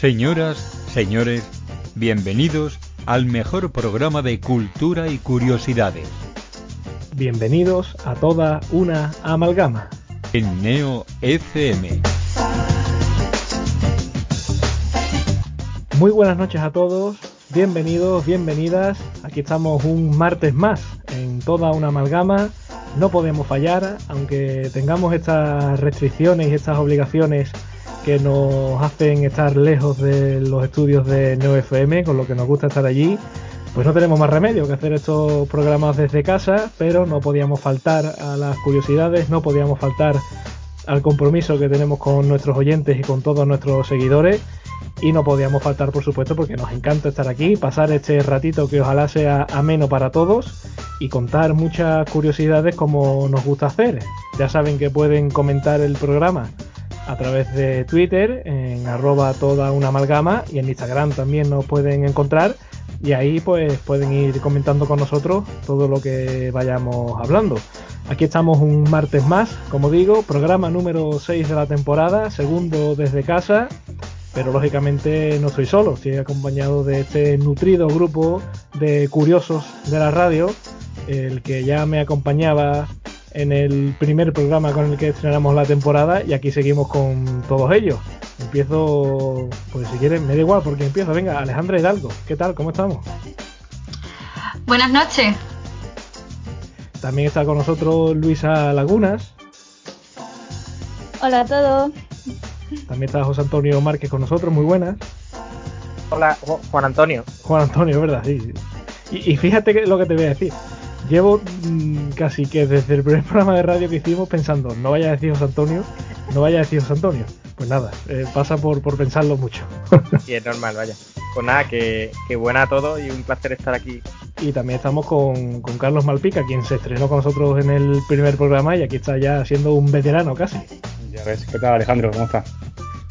Señoras, señores, bienvenidos al mejor programa de cultura y curiosidades. Bienvenidos a toda una amalgama. En Neo FM. Muy buenas noches a todos, bienvenidos, bienvenidas. Aquí estamos un martes más en toda una amalgama. No podemos fallar, aunque tengamos estas restricciones y estas obligaciones que nos hacen estar lejos de los estudios de Neo FM, con lo que nos gusta estar allí. Pues no tenemos más remedio que hacer estos programas desde casa, pero no podíamos faltar a las curiosidades, no podíamos faltar al compromiso que tenemos con nuestros oyentes y con todos nuestros seguidores. Y no podíamos faltar, por supuesto, porque nos encanta estar aquí, pasar este ratito que ojalá sea ameno para todos y contar muchas curiosidades como nos gusta hacer. Ya saben que pueden comentar el programa a través de Twitter en arroba toda una amalgama y en Instagram también nos pueden encontrar y ahí pues pueden ir comentando con nosotros todo lo que vayamos hablando. Aquí estamos un martes más, como digo, programa número 6 de la temporada, segundo desde casa, pero lógicamente no estoy solo, estoy acompañado de este nutrido grupo de curiosos de la radio, el que ya me acompañaba en el primer programa con el que estrenamos la temporada y aquí seguimos con todos ellos. Empiezo, pues si quieren, me da igual porque empiezo. Venga, Alejandra Hidalgo, ¿qué tal? ¿Cómo estamos? Buenas noches. También está con nosotros Luisa Lagunas. Hola a todos. También está José Antonio Márquez con nosotros, muy buenas. Hola, Juan Antonio. Juan Antonio, ¿verdad? Sí. Y, y fíjate que lo que te voy a decir. Llevo mmm, casi que desde el primer programa de radio que hicimos pensando, no vaya a decir José Antonio, no vaya a decir José Antonio. Pues nada, eh, pasa por, por pensarlo mucho. y es normal, vaya. Pues nada, que, que buena a todos y un placer estar aquí. Y también estamos con, con, Carlos Malpica, quien se estrenó con nosotros en el primer programa y aquí está ya siendo un veterano casi. Ya ves, ¿qué tal Alejandro? ¿Cómo estás?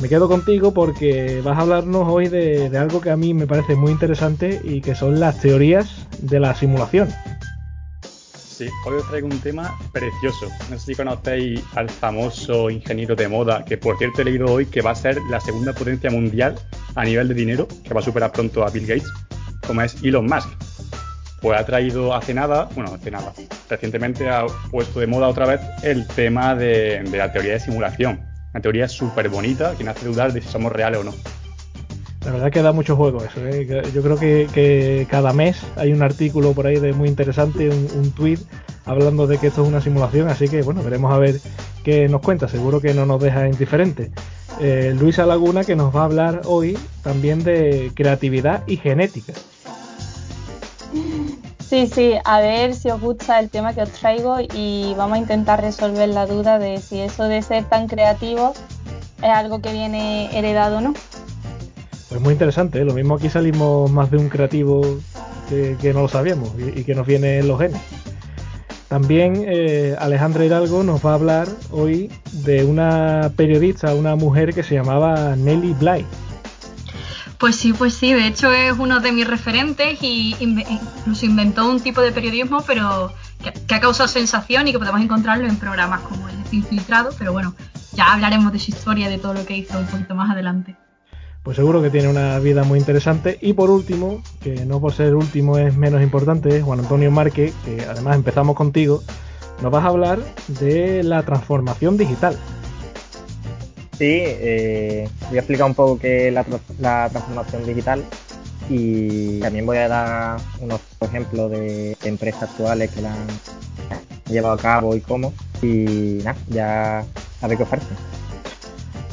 Me quedo contigo porque vas a hablarnos hoy de, de algo que a mí me parece muy interesante y que son las teorías de la simulación. Sí, hoy os traigo un tema precioso. No sé si conocéis al famoso ingeniero de moda, que por cierto he leído hoy que va a ser la segunda potencia mundial a nivel de dinero, que va a superar pronto a Bill Gates, como es Elon Musk. Pues ha traído hace nada, bueno, hace nada, recientemente ha puesto de moda otra vez el tema de, la teoría de simulación. Una teoría súper bonita que me hace dudar de si somos reales o no. La verdad que da mucho juego eso. ¿eh? Yo creo que, cada mes hay un artículo por ahí de muy interesante, un, un tweet hablando de que esto es una simulación, así que bueno, veremos a ver qué nos cuenta. Seguro que no nos deja indiferente. Eh, Luisa Laguna que nos va a hablar hoy también de creatividad y genética. Sí, sí, a ver si os gusta el tema que os traigo y vamos a intentar resolver la duda de si eso de ser tan creativo es algo que viene heredado o no. Pues muy interesante, ¿eh? lo mismo aquí salimos más de un creativo que, que no lo sabíamos y, que nos viene en los genes. También eh, Alejandra Hidalgo nos va a hablar hoy de una periodista, una mujer que se llamaba Nelly Bly. Pues sí, pues sí, de hecho es uno de mis referentes y incluso inventó un tipo de periodismo, pero que, que ha causado sensación y que podemos encontrarlo en programas como el Infiltrado, pero bueno, ya hablaremos de su historia de todo lo que hizo un poquito más adelante pues seguro que tiene una vida muy interesante. Y por último, que no por ser último es menos importante, Juan Antonio Márquez, que además empezamos contigo, nos vas a hablar de la transformación digital. Sí, eh, voy a explicar un poco qué es la, transformación digital y también voy a dar unos ejemplos de empresas actuales que la han llevado a cabo y cómo. Y nada, ya a ver qué os parece.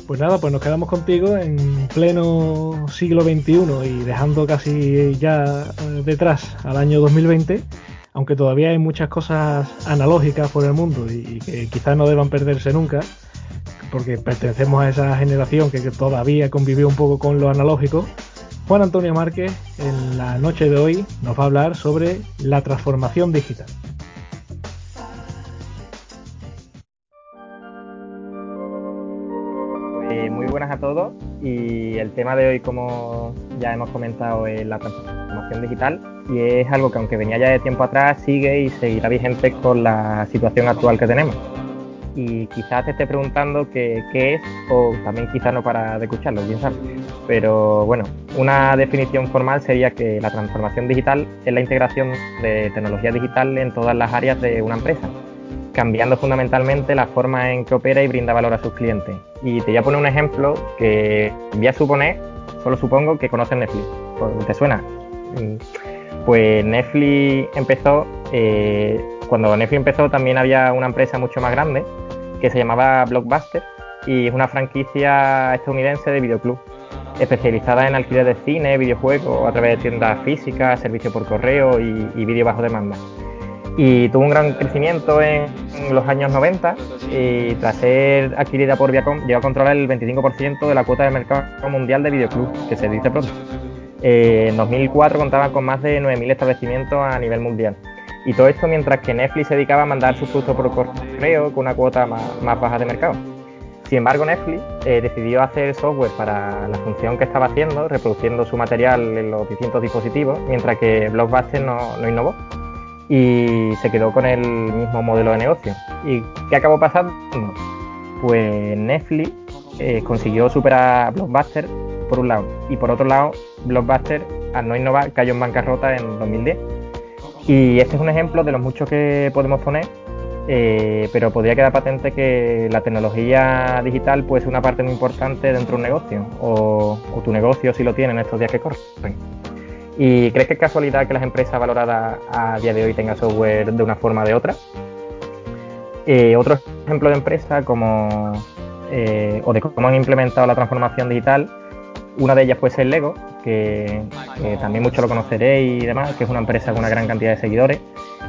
Pues nada, pues nos quedamos contigo en pleno siglo XXI y dejando casi ya detrás al año 2020, aunque todavía hay muchas cosas analógicas por el mundo y, que quizás no deban perderse nunca, porque pertenecemos a esa generación que todavía convivió un poco con lo analógico. Juan Antonio Márquez en la noche de hoy nos va a hablar sobre la transformación digital. Buenas a todos y el tema de hoy, como ya hemos comentado, es la transformación digital y es algo que aunque venía ya de tiempo atrás sigue y seguirá vigente con la situación actual que tenemos. y quizás te esté preguntando qué, es o también quizás no para de escucharlo, quién sabe. Pero bueno, una definición formal sería que la transformación digital es la integración de tecnología digital en todas las áreas de una empresa, cambiando fundamentalmente la forma en que opera y brinda valor a sus clientes. Y te voy a poner un ejemplo que voy a suponer, solo supongo que conoces Netflix. ¿Te suena? Mm, pues Netflix empezó, eh, cuando Netflix empezó también había una empresa mucho más grande que se llamaba Blockbuster y es una franquicia estadounidense de videoclub especializada en alquiler de cine, videojuegos a través de tiendas físicas, servicio por correo y, y vídeo bajo demanda. Y tuvo un gran crecimiento en, los años 90 y tras ser adquirida por Viacom llegó a controlar el 25% de la cuota de mercado mundial de videoclub, que se dice pronto. Eh, en 2004 contaba con más de 9.000 establecimientos a nivel mundial. Y todo esto mientras que Netflix se dedicaba a mandar sus productos por correo con una cuota más, baja de mercado. Sin embargo, Netflix eh, decidió hacer software para la función que estaba haciendo, reproduciendo su material en los distintos dispositivos, mientras que Blockbuster no, innovó y se quedó con el mismo modelo de negocio. ¿Y qué acabó pasando? Pues Netflix eh, consiguió superar a Blockbuster por un lado y por otro lado Blockbuster al no innovar cayó en bancarrota en 2010 y este es un ejemplo de los muchos que podemos poner, eh, pero podría quedar patente que la tecnología digital puede ser una parte muy importante dentro de un negocio, o, tu negocio si lo tiene en estos días que corren. ¿Y crees que es casualidad que las empresas valoradas a día de hoy tengan software de una forma o de otra? Eh, otro ejemplo de empresa como, eh, o de cómo han implementado la transformación digital, una de ellas puede ser Lego, que, también muchos lo conoceréis y demás, que es una empresa con una gran cantidad de seguidores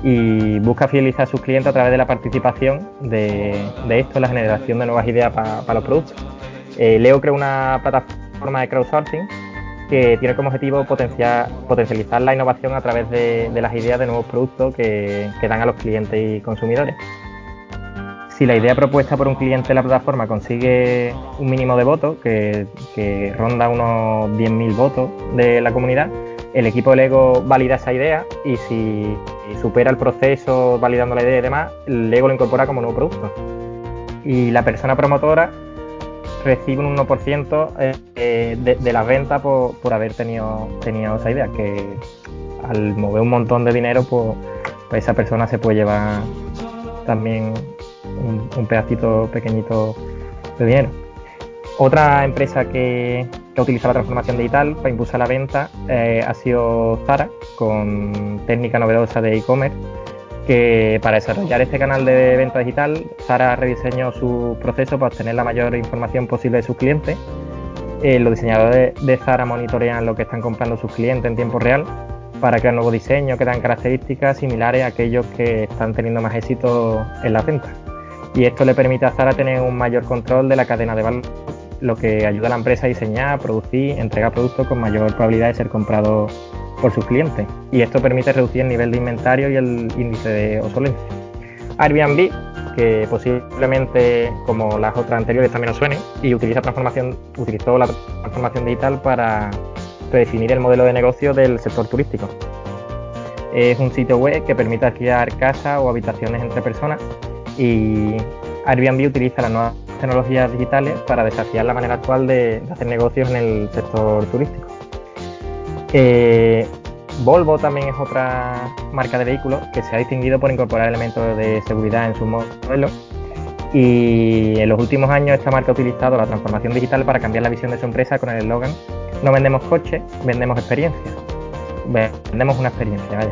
y busca fidelizar a sus clientes a través de la participación de, esto en la generación de nuevas ideas para los productos. Eh, Leo creó una plataforma de crowdsourcing que tiene como objetivo potenciar, potencializar la innovación a través de, las ideas de nuevos productos que, que dan a los clientes y consumidores si la idea propuesta por un cliente de la plataforma consigue un mínimo de votos, que, ronda unos 10.000 votos de la comunidad, el equipo de Lego valida esa idea y si supera el proceso validando la idea y demás, Lego lo incorpora como nuevo producto. Y la persona promotora recibe un 1% eh, de, las ventas por, haber tenido, tenido esa idea, que al mover un montón de dinero, pues, pues esa persona se puede llevar también un, pedacito pequeñito de dinero. Otra empresa que, que, ha utilizado la transformación digital para impulsar la venta eh, ha sido Zara, con técnica novedosa de e-commerce, que para desarrollar este canal de venta digital, Zara rediseñó su proceso para obtener la mayor información posible de sus clientes. Eh, los diseñadores de Zara monitorean lo que están comprando sus clientes en tiempo real para crear nuevos diseños que dan características similares a aquellos que están teniendo más éxito en la venta y esto le permite a Zara tener un mayor control de la cadena de valor, lo que ayuda a la empresa a diseñar, producir, entregar productos con mayor probabilidad de ser comprados por sus clientes y esto permite reducir el nivel de inventario y el índice de obsolencia. Airbnb, que posiblemente como las otras anteriores también os suene y utiliza transformación, utilizó la transformación digital para redefinir el modelo de negocio del sector turístico. Es un sitio web que permite alquilar casas o habitaciones entre personas y Airbnb utiliza las nuevas tecnologías digitales para desafiar la manera actual de, hacer negocios en el sector turístico. Eh, Volvo también es otra marca de vehículos que se ha distinguido por incorporar elementos de seguridad en sus modelos y en los últimos años esta marca ha utilizado la transformación digital para cambiar la visión de su empresa con el eslogan no vendemos coches, vendemos experiencias. Vendemos una experiencia, vaya.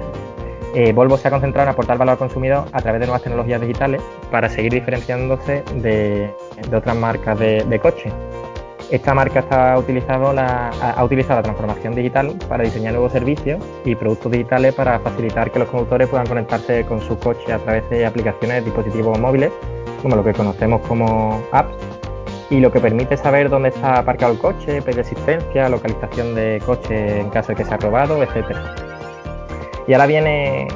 Eh, Volvo se ha concentrado en aportar valor al consumidor a través de nuevas tecnologías digitales para seguir diferenciándose de, otras marcas de, de coches. Esta marca está utilizado la, ha utilizado la transformación digital para diseñar nuevos servicios y productos digitales para facilitar que los conductores puedan conectarse con su coche a través de aplicaciones dispositivos móviles, como lo que conocemos como apps, y lo que permite saber dónde está aparcado el coche, pedir asistencia, localización de coche en caso de que sea robado, etcétera. Y ahora viene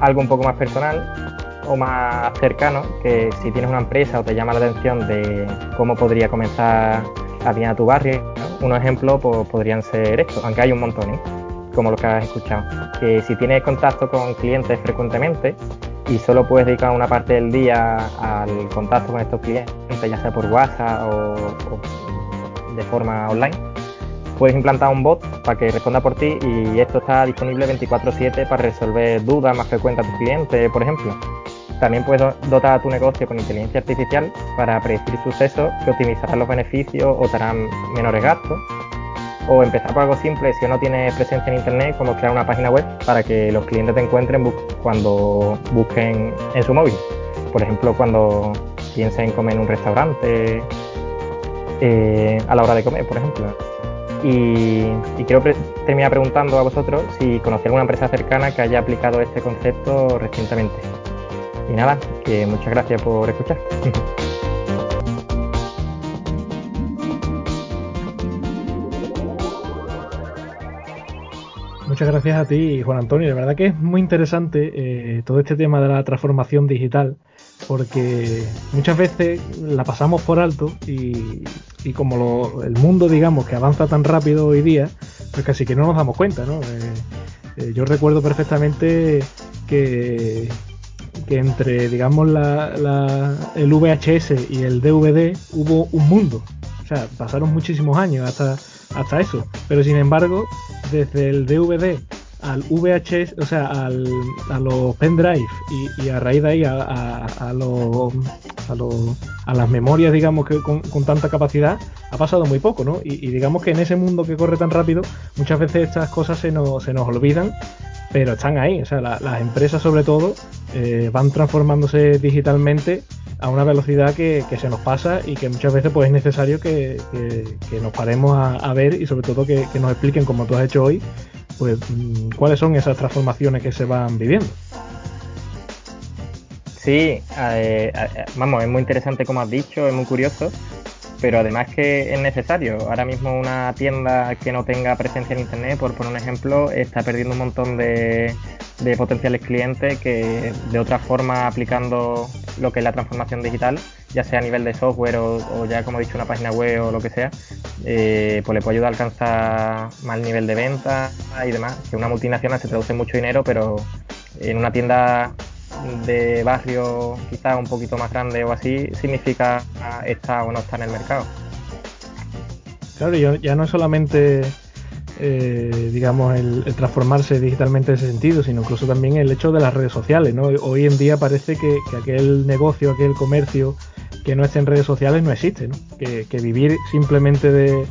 algo un poco más personal o más cercano, que si tienes una empresa o te llama la atención de cómo podría comenzar a bien a tu barrio, unos ejemplos pues, podrían ser estos, aunque hay un montón, ¿eh? como lo que has escuchado. Que si tienes contacto con clientes frecuentemente, y solo puedes dedicar una parte del día al contacto con estos clientes, ya sea por WhatsApp o, de forma online, puedes implantar un bot para que responda por ti y esto está disponible 24/7 para resolver dudas más frecuentes a tus clientes, por ejemplo. También puedes dotar a tu negocio con inteligencia artificial para predecir sucesos que optimizarán los beneficios o te harán menores gastos o empezar por algo simple si uno tiene presencia en internet, como crear una página web para que los clientes te encuentren cuando busquen en su móvil. Por ejemplo, cuando piensen en comer en un restaurante, eh, a la hora de comer, por ejemplo. Y, quiero terminar preguntando a vosotros si conocéis alguna empresa cercana que haya aplicado este concepto recientemente. Y nada, muchas gracias por escuchar. Muchas gracias a ti, Juan Antonio. De verdad que es muy interesante eh, todo este tema de la transformación digital, porque muchas veces la pasamos por alto y, como el mundo, digamos, que avanza tan rápido hoy día, pues casi que no nos damos cuenta, ¿no? Eh, eh, yo recuerdo perfectamente que, que entre, digamos, el VHS y el DVD hubo un mundo. O sea, pasaron muchísimos años hasta, hasta eso. Pero sin embargo, desde el DVD al VHS, o sea, al, a los pendrive y, y, a raíz de ahí a, a, a, los, a, las memorias, digamos, que con, tanta capacidad, ha pasado muy poco, ¿no? Y, digamos que en ese mundo que corre tan rápido, muchas veces estas cosas se nos, se nos olvidan, pero están ahí, o sea, las empresas sobre todo eh, van transformándose digitalmente a una velocidad que, se nos pasa y que muchas veces pues es necesario que, nos paremos a, ver y sobre todo que, nos expliquen como tú has hecho hoy pues mm, cuáles son esas transformaciones que se van viviendo. Sí, eh, eh, vamos, es muy interesante como has dicho, es muy curioso, pero además que es necesario. Ahora mismo una tienda que no tenga presencia en Internet, por poner un ejemplo, está perdiendo un montón de, de potenciales clientes que de otra forma aplicando lo que es la transformación digital, ya sea a nivel de software o, ya como he dicho una página web o lo que sea, eh, pues le puede ayudar a alcanzar más nivel de venta y demás. Que una multinacional se traduce mucho dinero, pero en una tienda de barrio quizás un poquito más grande o así, significa estar o no estar en el mercado. Claro, ya no es solamente eh, digamos, el, transformarse digitalmente en ese sentido, sino incluso también el hecho de las redes sociales, ¿no? Hoy en día parece que, aquel negocio, aquel comercio que no esté en redes sociales no existe, ¿no? Que, vivir simplemente de,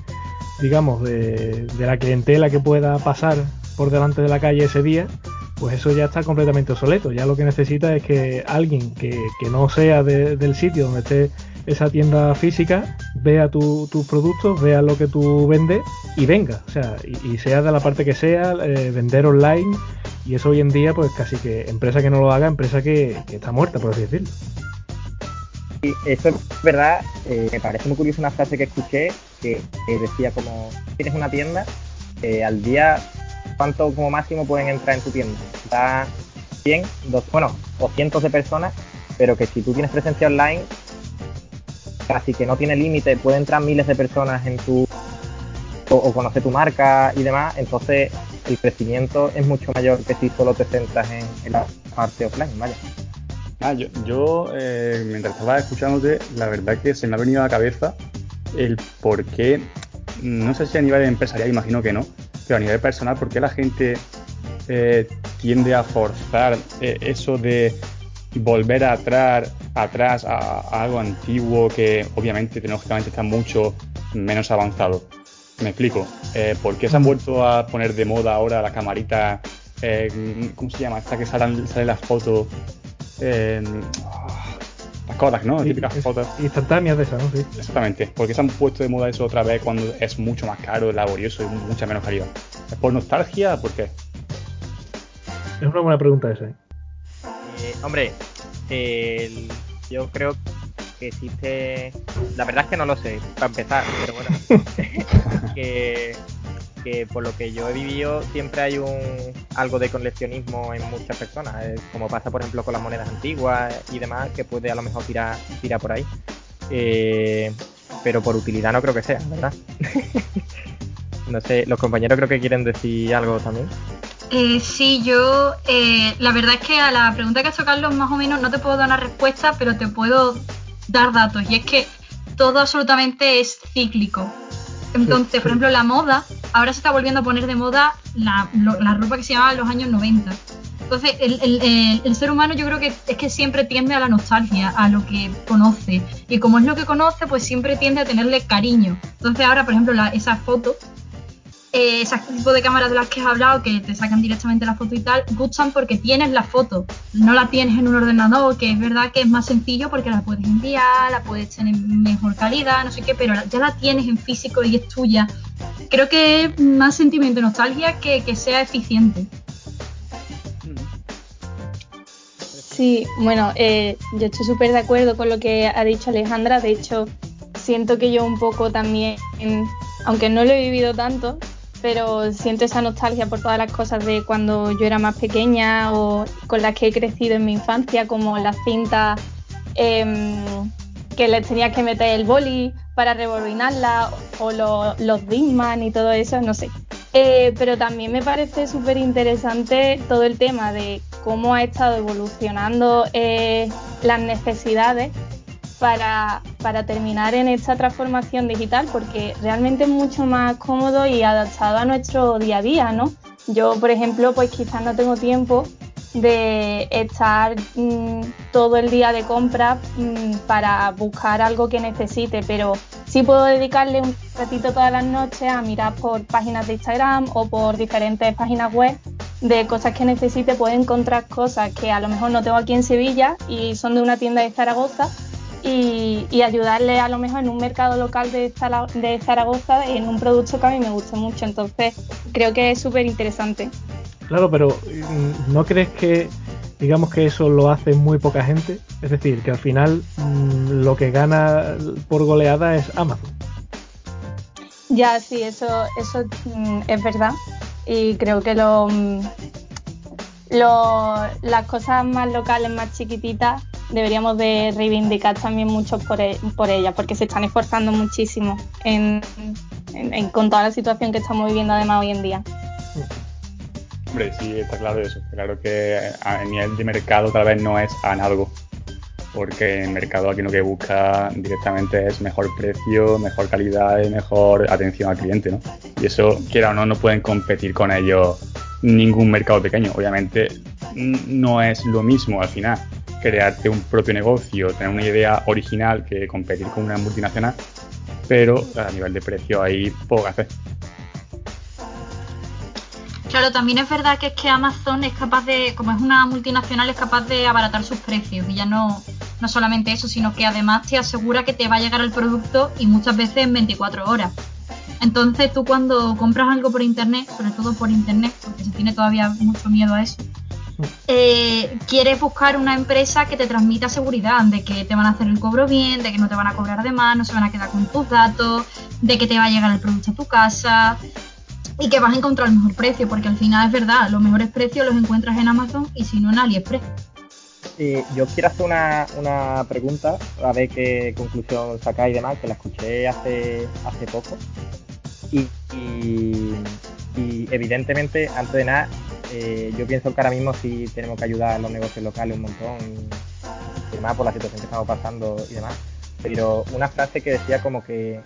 digamos, de, la clientela que pueda pasar por delante de la calle ese día, pues eso ya está completamente obsoleto. Ya lo que necesita es que alguien que, no sea del sitio donde esté esa tienda física, vea tus productos, vea lo que tú vendes y venga, o sea, y, sea de la parte que sea, eh, vender online, y eso hoy en día, pues casi que empresa que no lo haga, empresa que, está muerta, por así decirlo. Y eso es verdad, eh, me parece muy curiosa una frase que escuché que, decía como, tienes una tienda, eh, al día, ¿cuánto como máximo pueden entrar en tu tienda? Da 100, dos, bueno, o cientos de personas, pero que si tú tienes presencia online, casi que no tiene límite, puede entrar miles de personas en tu o, conocer tu marca y demás, entonces el crecimiento es mucho mayor que si solo te centras en, la parte offline, vaya. Ah, yo, yo eh, mientras estaba escuchándote, la verdad que se me ha venido a la cabeza el por qué, no sé si a nivel empresarial, imagino que no, pero a nivel personal, por qué la gente eh, tiende a forzar eh, eso de volver atrás, atrás a, algo antiguo que obviamente tecnológicamente está mucho menos avanzado. Me explico. ¿Por qué se han vuelto a poner de moda ahora la camarita? Eh, ¿Cómo se llama? Esta que salen, sale las fotos. Eh, las Kodak, ¿no? Típicas fotos. Instantáneas de esas, ¿no? Sí. Exactamente. ¿Por qué se han puesto de moda eso otra vez cuando es mucho más caro, laborioso y mucha menos calidad? ¿Es por nostalgia? ¿Por qué? Es una buena pregunta esa. ¿eh? Eh, hombre, yo creo que existe. La verdad es que no lo sé, para empezar, pero bueno. que, por lo que yo he vivido siempre hay un algo de coleccionismo en muchas personas, eh, como pasa por ejemplo con las monedas antiguas y demás, que puede a lo mejor tirar, tirar por ahí. Eh, pero por utilidad no creo que sea, ¿verdad? no sé, los compañeros creo que quieren decir algo también. Eh, sí, yo eh, la verdad es que a la pregunta que ha hecho Carlos más o menos no te puedo dar una respuesta, pero te puedo dar datos. Y es que todo absolutamente es cíclico. Entonces, por ejemplo, la moda, ahora se está volviendo a poner de moda la, la ropa que se llamaba los años 90. Entonces, el, ser humano yo creo que es que siempre tiende a la nostalgia, a lo que conoce. Y como es lo que conoce, pues siempre tiende a tenerle cariño. Entonces, ahora, por ejemplo, la, esa foto, eh, ese tipo de cámaras de las que has hablado, que te sacan directamente la foto y tal, gustan porque tienes la foto. No la tienes en un ordenador, que es verdad que es más sencillo porque la puedes enviar, la puedes tener en mejor calidad, no sé qué, pero ya la tienes en físico y es tuya. Creo que es más sentimiento de nostalgia que, que sea eficiente. Sí, bueno, eh, yo estoy súper de acuerdo con lo que ha dicho Alejandra. De hecho, siento que yo un poco también, aunque no lo he vivido tanto, pero siento esa nostalgia por todas las cosas de cuando yo era más pequeña o con las que he crecido en mi infancia, como las cintas em, que les tenía que meter el boli para rebobinarla o los Disman y todo eso, no sé. Eh, pero también me parece súper interesante todo el tema de cómo ha estado evolucionando eh, las necesidades para, terminar en esta transformación digital, porque realmente es mucho más cómodo y adaptado a nuestro día a día, ¿no? Yo, por ejemplo, pues quizás no tengo tiempo de estar mm, todo el día de compra mm, para buscar algo que necesite, pero sí puedo dedicarle un ratito todas las noches a mirar por páginas de Instagram o por diferentes páginas web de cosas que necesite, puedo encontrar cosas que a lo mejor no tengo aquí en Sevilla y son de una tienda de Zaragoza y, ayudarle a lo mejor en un mercado local de, de Zaragoza en un producto que a mí me gusta mucho. Entonces creo que es súper interesante. Claro, pero mm, ¿no crees que digamos que eso lo hace muy poca gente? Es decir, que al final mm, lo que gana por goleada es Amazon. Ya, sí, eso, eso mm, es verdad. Y creo que lo, las cosas más locales, más chiquititas, deberíamos de reivindicar también mucho por, e, por ellas, porque se están esforzando muchísimo en, con toda la situación que estamos viviendo además hoy en día. Hombre, sí, está claro eso. Claro que a nivel de mercado tal vez no es análogo, porque el mercado aquí lo que busca directamente es mejor precio, mejor calidad y mejor atención al cliente, ¿no? Y eso, quiera o no, no pueden competir con ellos ningún mercado pequeño. Obviamente no es lo mismo al final crearte un propio negocio, tener una idea original que competir con una multinacional, pero a nivel de precio hay poco que hacer. Claro, también es verdad que es que Amazon es capaz de, como es una multinacional, es capaz de abaratar sus precios. Y ya no, no solamente eso, sino que además te asegura que te va a llegar el producto y muchas veces en 24 horas. Entonces tú cuando compras algo por internet, sobre todo por internet, porque se tiene todavía mucho miedo a eso, eh, quieres buscar una empresa que te transmita seguridad de que te van a hacer el cobro bien, de que no te van a cobrar de más, no se van a quedar con tus datos, de que te va a llegar el producto a tu casa, y que vas a encontrar el mejor precio, porque al final es verdad, los mejores precios los encuentras en Amazon y si no en AliExpress. yo quiero hacer una, una, pregunta, a ver qué conclusión sacáis y demás, que la escuché hace, hace poco. Y, y, evidentemente, antes de nada, eh, yo pienso que ahora mismo sí tenemos que ayudar a los negocios locales un montón, y demás por la situación que estamos pasando y demás. Pero una frase que decía como que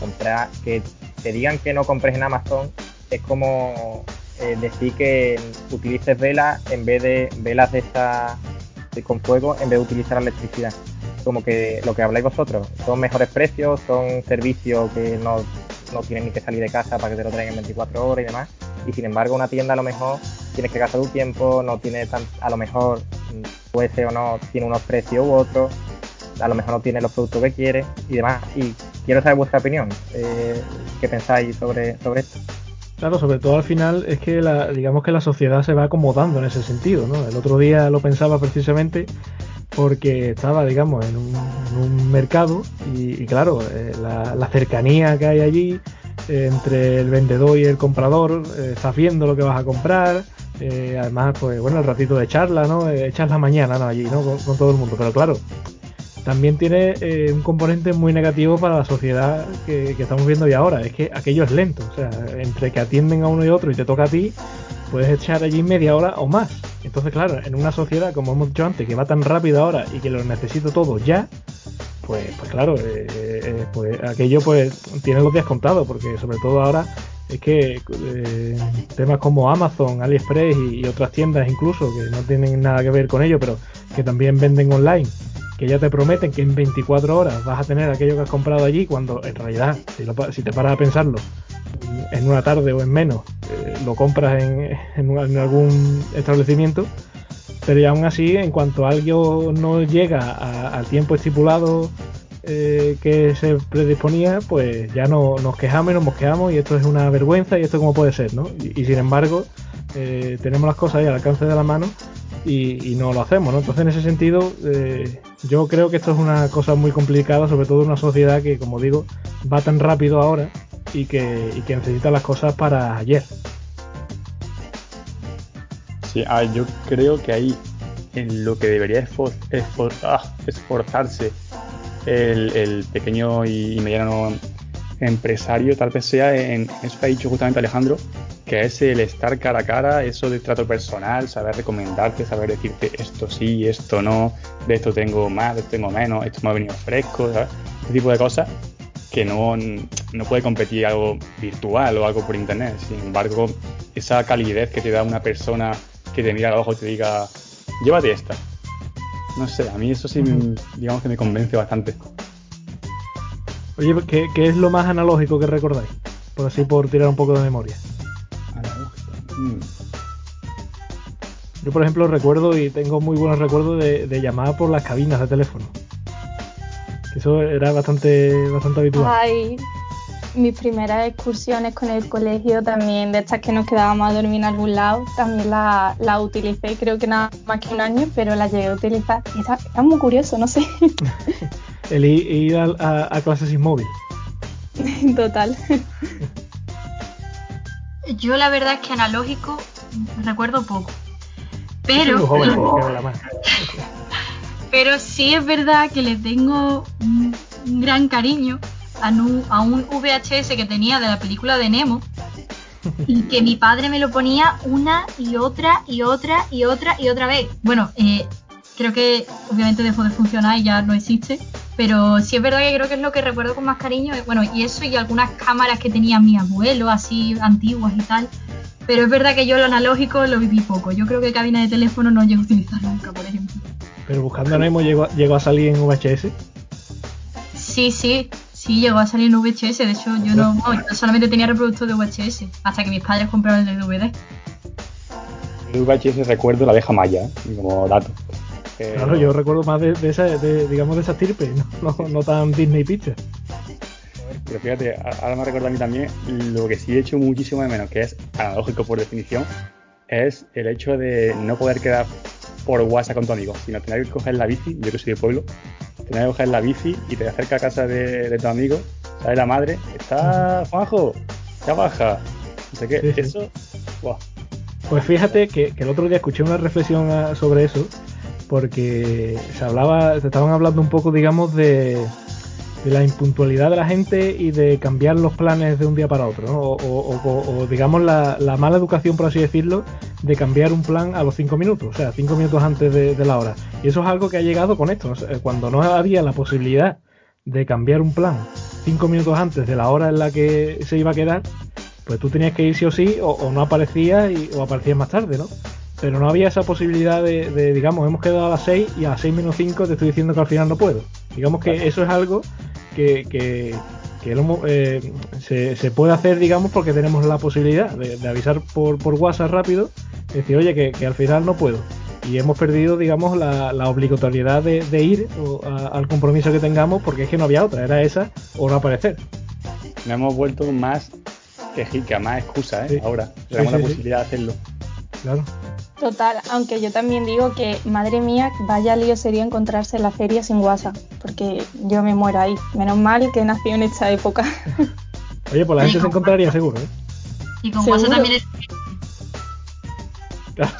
comprar, que te digan que no compres en Amazon es como eh, decir que utilices velas en vez de velas de esta con fuego en vez de utilizar electricidad. Como que lo que habláis vosotros, son mejores precios, son servicios que no, no tienen ni que salir de casa para que te lo traigan en 24 horas y demás. Y sin embargo, una tienda a lo mejor tienes que gastar tu tiempo, no tiene tan, a lo mejor puede ser o no, tiene unos precios u otros, a lo mejor no tiene los productos que quiere y demás. Y quiero saber vuestra opinión. Eh, ¿Qué pensáis sobre, sobre esto? Claro, sobre todo al final es que la, digamos que la sociedad se va acomodando en ese sentido, ¿no? El otro día lo pensaba precisamente porque estaba, digamos, en un, mercado y, claro, eh, la, cercanía que hay allí eh, entre el vendedor y el comprador, estás viendo lo que vas a comprar, además, pues bueno, el ratito de charla, ¿no? echas la mañana, ¿no? Allí, ¿no? Con, todo el mundo, pero claro, también tiene eh, un componente muy negativo para la sociedad que, estamos viendo hoy ahora. Es que aquello es lento. O sea, entre que atienden a uno y otro y te toca a ti, puedes echar allí media hora o más. Entonces, claro, en una sociedad, como hemos dicho antes, que va tan rápido ahora y que lo necesito todo ya, pues, pues claro, eh, eh, pues aquello pues tiene los días contados, porque sobre todo ahora es que temas como Amazon, AliExpress y, otras tiendas incluso, que no tienen nada que ver con ello, pero que también venden online, que ya te prometen que en 24 horas vas a tener aquello que has comprado allí, cuando en realidad, si, te paras a pensarlo, en una tarde o en menos, eh, lo compras en, en, algún establecimiento, pero ya aún así, en cuanto algo no llega al tiempo estipulado eh, que se predisponía, pues ya no, nos quejamos y nos mosqueamos y esto es una vergüenza y esto como puede ser, ¿no? Y, sin embargo, eh, tenemos las cosas ahí al alcance de la mano y, no lo hacemos, ¿no? Entonces, en ese sentido, eh, yo creo que esto es una cosa muy complicada, sobre todo en una sociedad que, como digo, va tan rápido ahora y que, necesita las cosas para ayer. Sí, yo creo que ahí en lo que debería ah, esforzarse el, pequeño y mediano empresario, tal vez sea en eso que ha dicho justamente Alejandro, que es el estar cara a cara, eso de trato personal, saber recomendarte, saber decirte esto sí, esto no, de esto tengo más, de esto tengo menos, esto me ha venido fresco, ¿sabes? Este tipo de cosas que no, no puede competir algo virtual o algo por internet. Sin embargo, esa calidez que te da una persona que te mira a los ojos y te diga, llévate esta. No sé, a mí eso sí, digamos que me convence bastante. Oye, ¿qué, ¿qué, es lo más analógico que recordáis? Por así, por tirar un poco de memoria. Mm. Yo, por ejemplo, recuerdo y tengo muy buenos recuerdos de, de llamar por las cabinas de teléfono. Eso era bastante, bastante habitual. Ay, mis primeras excursiones con el colegio también, de estas que nos quedábamos a dormir en algún lado, también la, la utilicé, creo que nada más que un año, pero la llegué a utilizar. Y está, muy curioso, no sé. el ir, a, a clases sin móvil. Total. Yo la verdad es que analógico recuerdo poco. Pero. pero sí es verdad que le tengo un, gran cariño a un, a un VHS que tenía de la película de Nemo. Y que mi padre me lo ponía una y otra y otra y otra y otra vez. Bueno, eh, creo que obviamente dejó de funcionar y ya no existe. Pero sí es verdad que creo que es lo que recuerdo con más cariño. Bueno, y eso y algunas cámaras que tenía mi abuelo, así antiguas y tal. Pero es verdad que yo lo analógico lo viví poco. Yo creo que cabina de teléfono no llego a utilizar nunca, por ejemplo. ¿Pero buscando Nemo llegó, llegó a salir en VHS? Sí, sí, sí, llegó a salir en VHS. De hecho, yo no, yo solamente tenía reproductor de VHS. Hasta que mis padres compraron el de DVD. El VHS recuerdo la abeja maya, como dato. Claro, yo recuerdo más de, esa, de, digamos, de esa estirpe, no, no, tan Disney Pictures. Pero fíjate, ahora me recuerda a mí también lo que sí he hecho muchísimo de menos, que es analógico por definición, es el hecho de no poder quedar por WhatsApp con tu amigo, sino tener que coger la bici, yo que soy de pueblo, tener que coger la bici y te acerca a casa de, tu amigo, sale la madre, está Juanjo, ya baja, no sé qué, eso, Pues fíjate que, que, el otro día escuché una reflexión ah, sobre eso porque se hablaba, se estaban hablando un poco, digamos, de, la impuntualidad de la gente y de cambiar los planes de un día para otro, ¿no? o, digamos la, mala educación, por así decirlo, de cambiar un plan a los cinco minutos, o sea, cinco minutos antes de, la hora. Y eso es algo que ha llegado con esto. cuando no había la posibilidad de cambiar un plan cinco minutos antes de la hora en la que se iba a quedar, pues tú tenías que ir sí o sí, o, no aparecías y, o aparecías más tarde, ¿no? pero no había esa posibilidad de, digamos, hemos quedado a las 6 y a las 6 menos 5 te estoy diciendo que al final no puedo. Digamos que eso es algo que, que, eh, se, puede hacer, digamos, porque tenemos la posibilidad de, avisar por, por, WhatsApp rápido, decir, oye, que, al final no puedo. Y hemos perdido, digamos, la, obligatoriedad de, ir al compromiso que tengamos porque es que no había otra, era esa o no aparecer. Nos hemos vuelto más que más excusa, ¿eh? Ahora, tenemos la posibilidad de hacerlo. Claro. Total, aunque yo también digo que, madre mía, vaya lío sería encontrarse en la feria sin WhatsApp, porque yo me muero ahí. Menos mal que nació en esta época. Oye, pues la gente se encontraría seguro, ¿eh? Y con WhatsApp también es...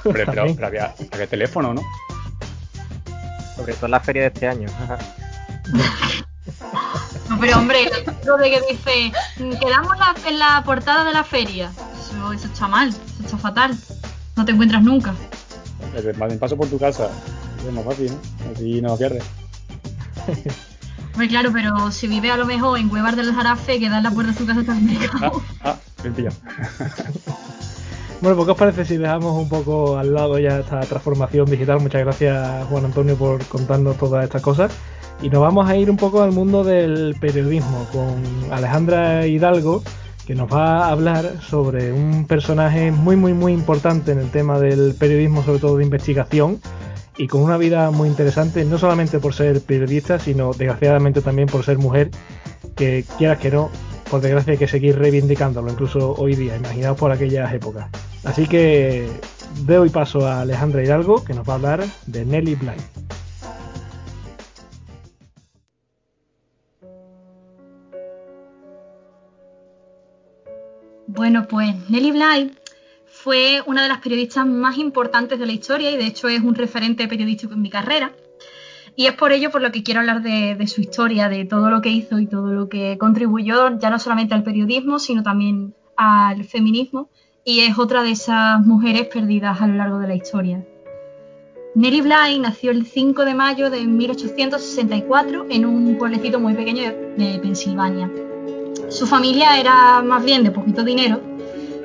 pero, pero, había, teléfono, ¿no? Sobre todo en la feria de este año. no, pero hombre, lo de que dice, quedamos en la portada de la feria. Eso, eso está mal, eso está fatal. No te encuentras nunca. paso por tu casa. Es más fácil, ¿no? Así no pierdes. Hombre, claro, pero si vive a lo mejor en Huevar del Jarafe, que da en la puerta de su casa está Ah, ah, bien Bueno, pues ¿qué os parece si dejamos un poco al lado ya esta transformación digital? Muchas gracias Juan Antonio por contarnos todas estas cosas. Y nos vamos a ir un poco al mundo del periodismo con Alejandra Hidalgo, que nos va a hablar sobre un personaje muy, muy, muy importante en el tema del periodismo, sobre todo de investigación, y con una vida muy interesante, no solamente por ser periodista, sino desgraciadamente también por ser mujer, que quieras que no, por desgracia hay que seguir reivindicándolo, incluso hoy día, imaginaos por aquellas épocas. Así que doy paso a Alejandra Hidalgo, que nos va a hablar de Nelly Bly. Bueno, pues Nelly Bly fue una de las periodistas más importantes de la historia y de hecho es un referente periodístico en mi carrera. Y es por ello por lo que quiero hablar de, su historia, de todo lo que hizo y todo lo que contribuyó ya no solamente al periodismo, sino también al feminismo. Y es otra de esas mujeres perdidas a lo largo de la historia. Nelly Bly nació el 5 de mayo de 1864 en un pueblecito muy pequeño de Pensilvania. Su familia era más bien de poquito dinero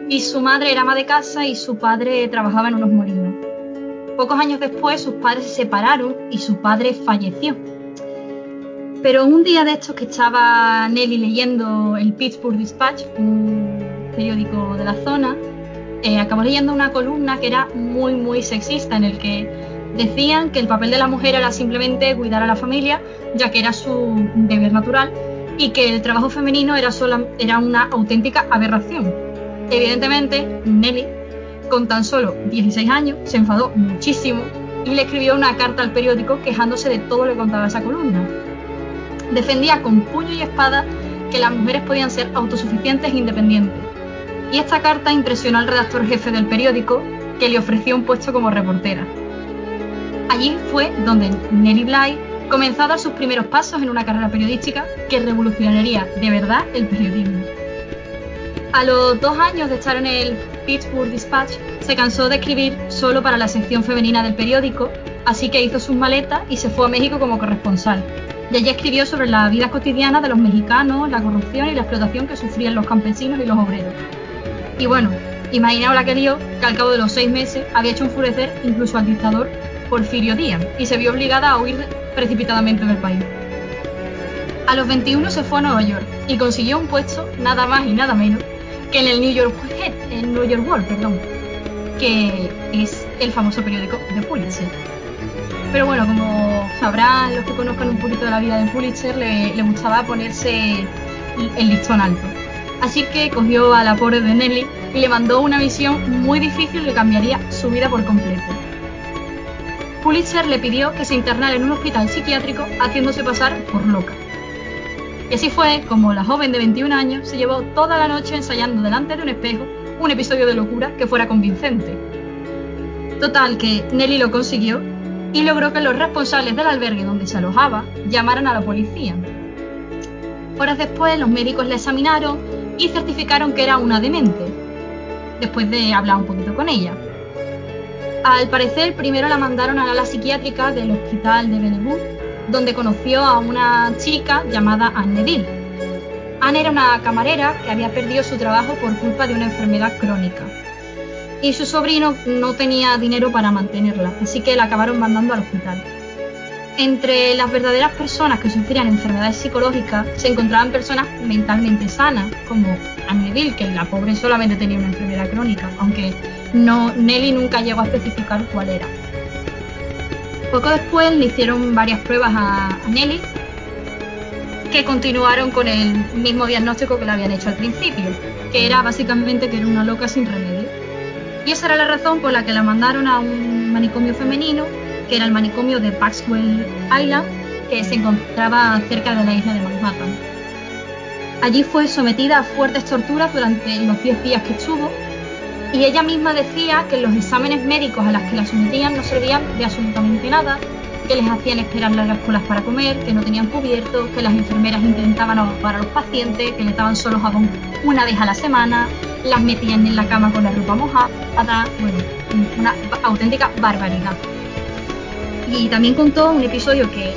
y su madre era ama de casa y su padre trabajaba en unos molinos. Pocos años después sus padres se separaron y su padre falleció. Pero un día de estos que estaba Nelly leyendo el Pittsburgh Dispatch, un periódico de la zona, eh, acabó leyendo una columna que era muy muy sexista en el que decían que el papel de la mujer era simplemente cuidar a la familia, ya que era su deber natural, y que el trabajo femenino era, era una auténtica aberración. Evidentemente, Nelly, con tan solo 16 años, se enfadó muchísimo y le escribió una carta al periódico quejándose de todo lo que contaba esa columna. Defendía con puño y espada que las mujeres podían ser autosuficientes e independientes. Y esta carta impresionó al redactor jefe del periódico, que le ofreció un puesto como reportera. Allí fue donde Nelly Bly comenzó sus primeros pasos en una carrera periodística que revolucionaría de verdad el periodismo. A los dos años de estar en el Pittsburgh Dispatch, se cansó de escribir solo para la sección femenina del periódico, así que hizo sus maletas y se fue a México como corresponsal. Y allí escribió sobre la vida cotidiana de los mexicanos, la corrupción y la explotación que sufrían los campesinos y los obreros. Y bueno, imaginaos la que dio, que al cabo de los seis meses había hecho enfurecer incluso al dictador Porfirio Díaz y se vio obligada a huir precipitadamente del país. A los 21 se fue a Nueva York y consiguió un puesto nada más y nada menos que en el New York en New York World, perdón, que es el famoso periódico de Pulitzer. Pero bueno, como sabrán los que conozcan un poquito de la vida de Pulitzer, le, le gustaba ponerse el listón alto. Así que cogió a la pobre de Nelly y le mandó una misión muy difícil que cambiaría su vida por completo. Pulitzer le pidió que se internara en un hospital psiquiátrico haciéndose pasar por loca. Y así fue como la joven de 21 años se llevó toda la noche ensayando delante de un espejo un episodio de locura que fuera convincente. Total que Nelly lo consiguió y logró que los responsables del albergue donde se alojaba llamaran a la policía. Horas después los médicos la examinaron y certificaron que era una demente, después de hablar un poquito con ella. Al parecer primero la mandaron a la psiquiátrica del hospital de Bellevue donde conoció a una chica llamada Anne Dill. Anne era una camarera que había perdido su trabajo por culpa de una enfermedad crónica. Y su sobrino no tenía dinero para mantenerla, así que la acabaron mandando al hospital. Entre las verdaderas personas que sufrían enfermedades psicológicas se encontraban personas mentalmente sanas, como Anne Dill, que la pobre solamente tenía una enfermedad crónica, aunque Nelly nunca llegó a especificar cuál era. Poco después le hicieron varias pruebas a, Nelly que continuaron con el mismo diagnóstico que le habían hecho al principio, que era básicamente que era una loca sin remedio. Y esa era la razón por la que la mandaron a un manicomio femenino, que era el manicomio de Maxwell Island, que se encontraba cerca de la isla de Manhattan. Allí fue sometida a fuertes torturas durante los 10 días que estuvo y ella misma decía que los exámenes médicos a los que la sometían no servían de absolutamente nada, que les hacían esperar largas colas para comer, que no tenían cubiertos, que las enfermeras intentaban ahogar a los pacientes, que les daban solo jabón una vez a la semana, las metían en la cama con la ropa mojada, bueno, una auténtica barbaridad. Y también contó un episodio que,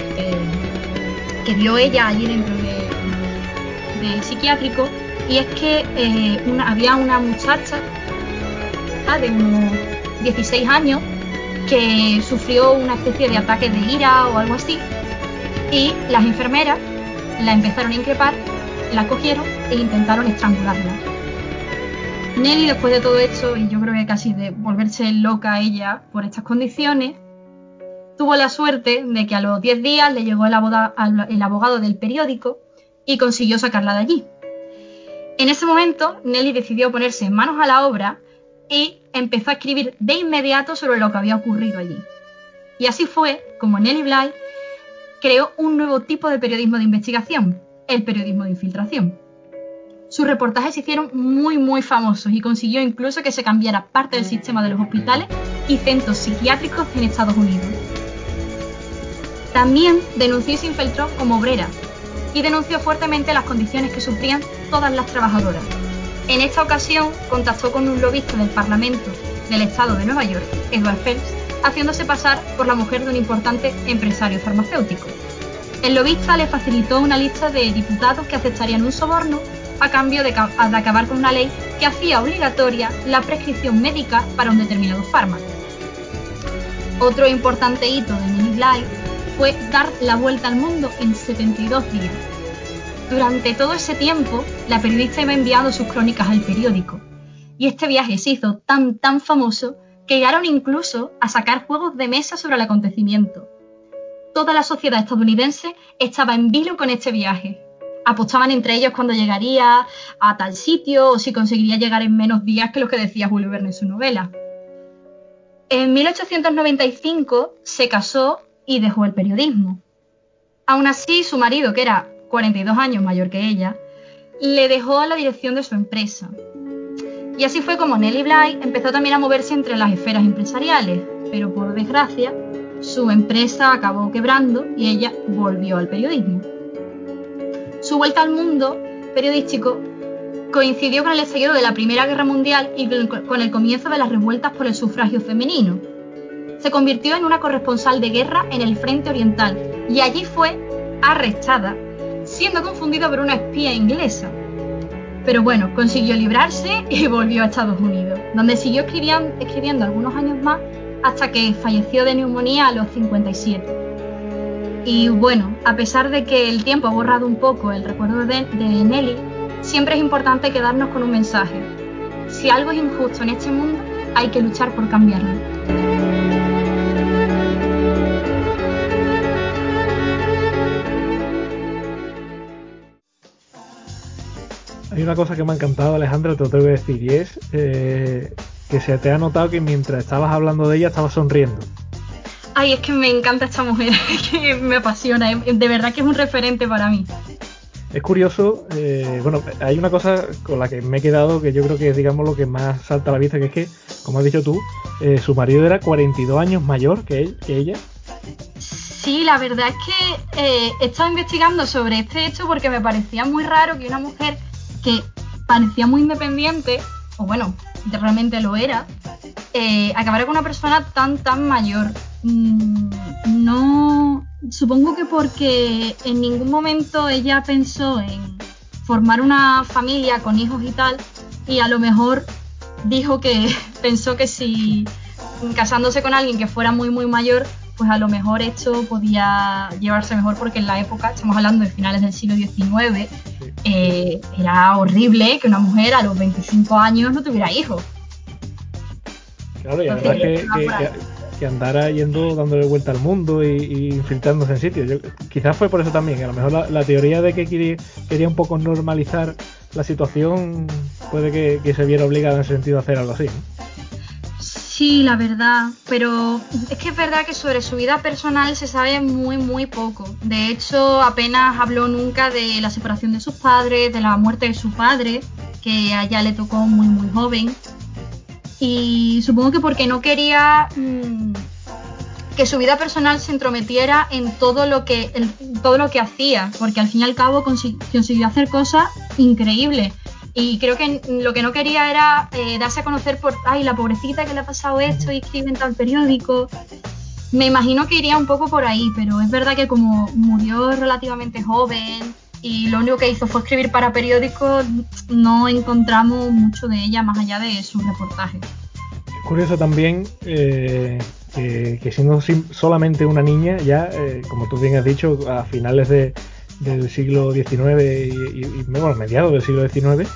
que vio ella allí dentro del psiquiátrico, y es que eh, había una muchacha de unos 16 años que sufrió una especie de ataque de ira o algo así, y las enfermeras la empezaron a increpar, la cogieron e intentaron estrangularla. Nelly, después de todo esto, y yo creo que casi de volverse loca ella por estas condiciones, tuvo la suerte de que a los 10 días le llegó el abogado del periódico y consiguió sacarla de allí. En ese momento, Nelly decidió ponerse manos a la obra y empezó a escribir de inmediato sobre lo que había ocurrido allí. Y así fue como Nelly Bly creó un nuevo tipo de periodismo de investigación, el periodismo de infiltración. Sus reportajes se hicieron muy muy famosos y consiguió incluso que se cambiara parte del sistema de los hospitales y centros psiquiátricos en Estados Unidos. También denunció y se infiltró como obrera y denunció fuertemente las condiciones que sufrían todas las trabajadoras. En esta ocasión contactó con un lobista del Parlamento del Estado de Nueva York, Edward Phelps, haciéndose pasar por la mujer de un importante empresario farmacéutico. El lobista le facilitó una lista de diputados que aceptarían un soborno a cambio de, acabar con una ley que hacía obligatoria la prescripción médica para un determinado fármaco. Otro importante hito de Nelly Bly fue dar la vuelta al mundo en 72 días. Durante todo ese tiempo, la periodista iba enviando sus crónicas al periódico. Y este viaje se hizo tan, tan famoso que llegaron incluso a sacar juegos de mesa sobre el acontecimiento. Toda la sociedad estadounidense estaba en vilo con este viaje. Apostaban entre ellos cuando llegaría a tal sitio o si conseguiría llegar en menos días que los que decía Julio Verne en su novela. En 1895 se casó y dejó el periodismo. Aún así, su marido, que era 42 años mayor que ella, le dejó la dirección de su empresa. Y así fue como Nelly Bly empezó también a moverse entre las esferas empresariales, pero por desgracia, su empresa acabó quebrando y ella volvió al periodismo. Su vuelta al mundo periodístico coincidió con el estallido de la Primera Guerra Mundial y con el comienzo de las revueltas por el sufragio femenino, se convirtió en una corresponsal de guerra en el Frente Oriental y allí fue arrestada, siendo confundida por una espía inglesa. Pero bueno, consiguió librarse y volvió a Estados Unidos, donde siguió escribiendo, algunos años más hasta que falleció de neumonía a los 57. Y bueno, a pesar de que el tiempo ha borrado un poco el recuerdo de, de Nelly, siempre es importante quedarnos con un mensaje. Si algo es injusto en este mundo, hay que luchar por cambiarlo. Una cosa que me ha encantado, Alejandra, te lo tengo que decir, y es eh, que se te ha notado que mientras estabas hablando de ella estabas sonriendo. Ay, es que me encanta esta mujer, que me apasiona, eh, de verdad que es un referente para mí. Es curioso, eh, bueno, hay una cosa con la que me he quedado que yo creo que es, digamos, lo que más salta a la vista, que es que, como has dicho tú, su marido era 42 años mayor que, él, que ella. Sí, la verdad es que he estado investigando sobre este hecho porque me parecía muy raro que una mujer que parecía muy independiente, o bueno, realmente lo era, eh, acabar con una persona tan, tan mayor. Mm, no, supongo que porque en ningún momento ella pensó en formar una familia con hijos y tal, y a lo mejor dijo que pensó que si casándose con alguien que fuera muy, muy mayor, pues a lo mejor esto podía llevarse mejor porque en la época, estamos hablando de finales del siglo XIX, eh, era horrible que una mujer a los 25 años no tuviera hijos. Claro, y además que, andara yendo dándole vuelta al mundo y, infiltrándose en sitios. quizás fue por eso también, a lo mejor la, teoría de que quería, un poco normalizar la situación puede que, que se viera obligada en ese sentido a hacer algo así. Sí, la verdad, pero es que es verdad que sobre su vida personal se sabe muy, muy poco. De hecho, apenas habló nunca de la separación de sus padres, de la muerte de su padre, que a ella le tocó muy, muy joven. Y supongo que porque no quería mm, que su vida personal se entrometiera en todo lo que, en todo lo que hacía, porque al fin y al cabo consiguió hacer cosas increíbles. Y creo que lo que no quería era eh, darse a conocer por, ay, la pobrecita que le ha pasado esto y escribe en tal periódico. Me imagino que iría un poco por ahí, pero es verdad que como murió relativamente joven y lo único que hizo fue escribir para periódicos, no encontramos mucho de ella más allá de sus reportajes. Es curioso también eh, que, siendo solamente una niña, ya, eh, como tú bien has dicho, a finales del siglo XIX y, y, bueno, mediados del siglo XIX,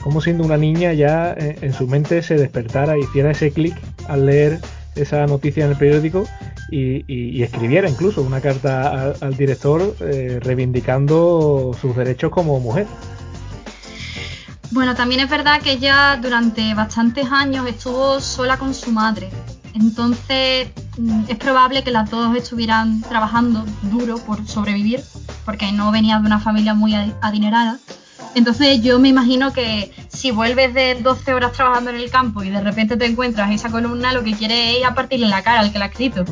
como siendo una niña ya eh, en, su mente se despertara, hiciera ese clic al leer esa noticia en el periódico y, escribiera incluso una carta al, director eh, reivindicando sus derechos como mujer. Bueno, también es verdad que ella durante bastantes años estuvo sola con su madre. Entonces mm, es probable que las dos estuvieran trabajando duro por sobrevivir, porque no venía de una familia muy adinerada. Entonces yo me imagino que si vuelves de 12 horas trabajando en el campo y de repente te encuentras esa columna, lo que quiere es a partirle la cara al que la ha escrito.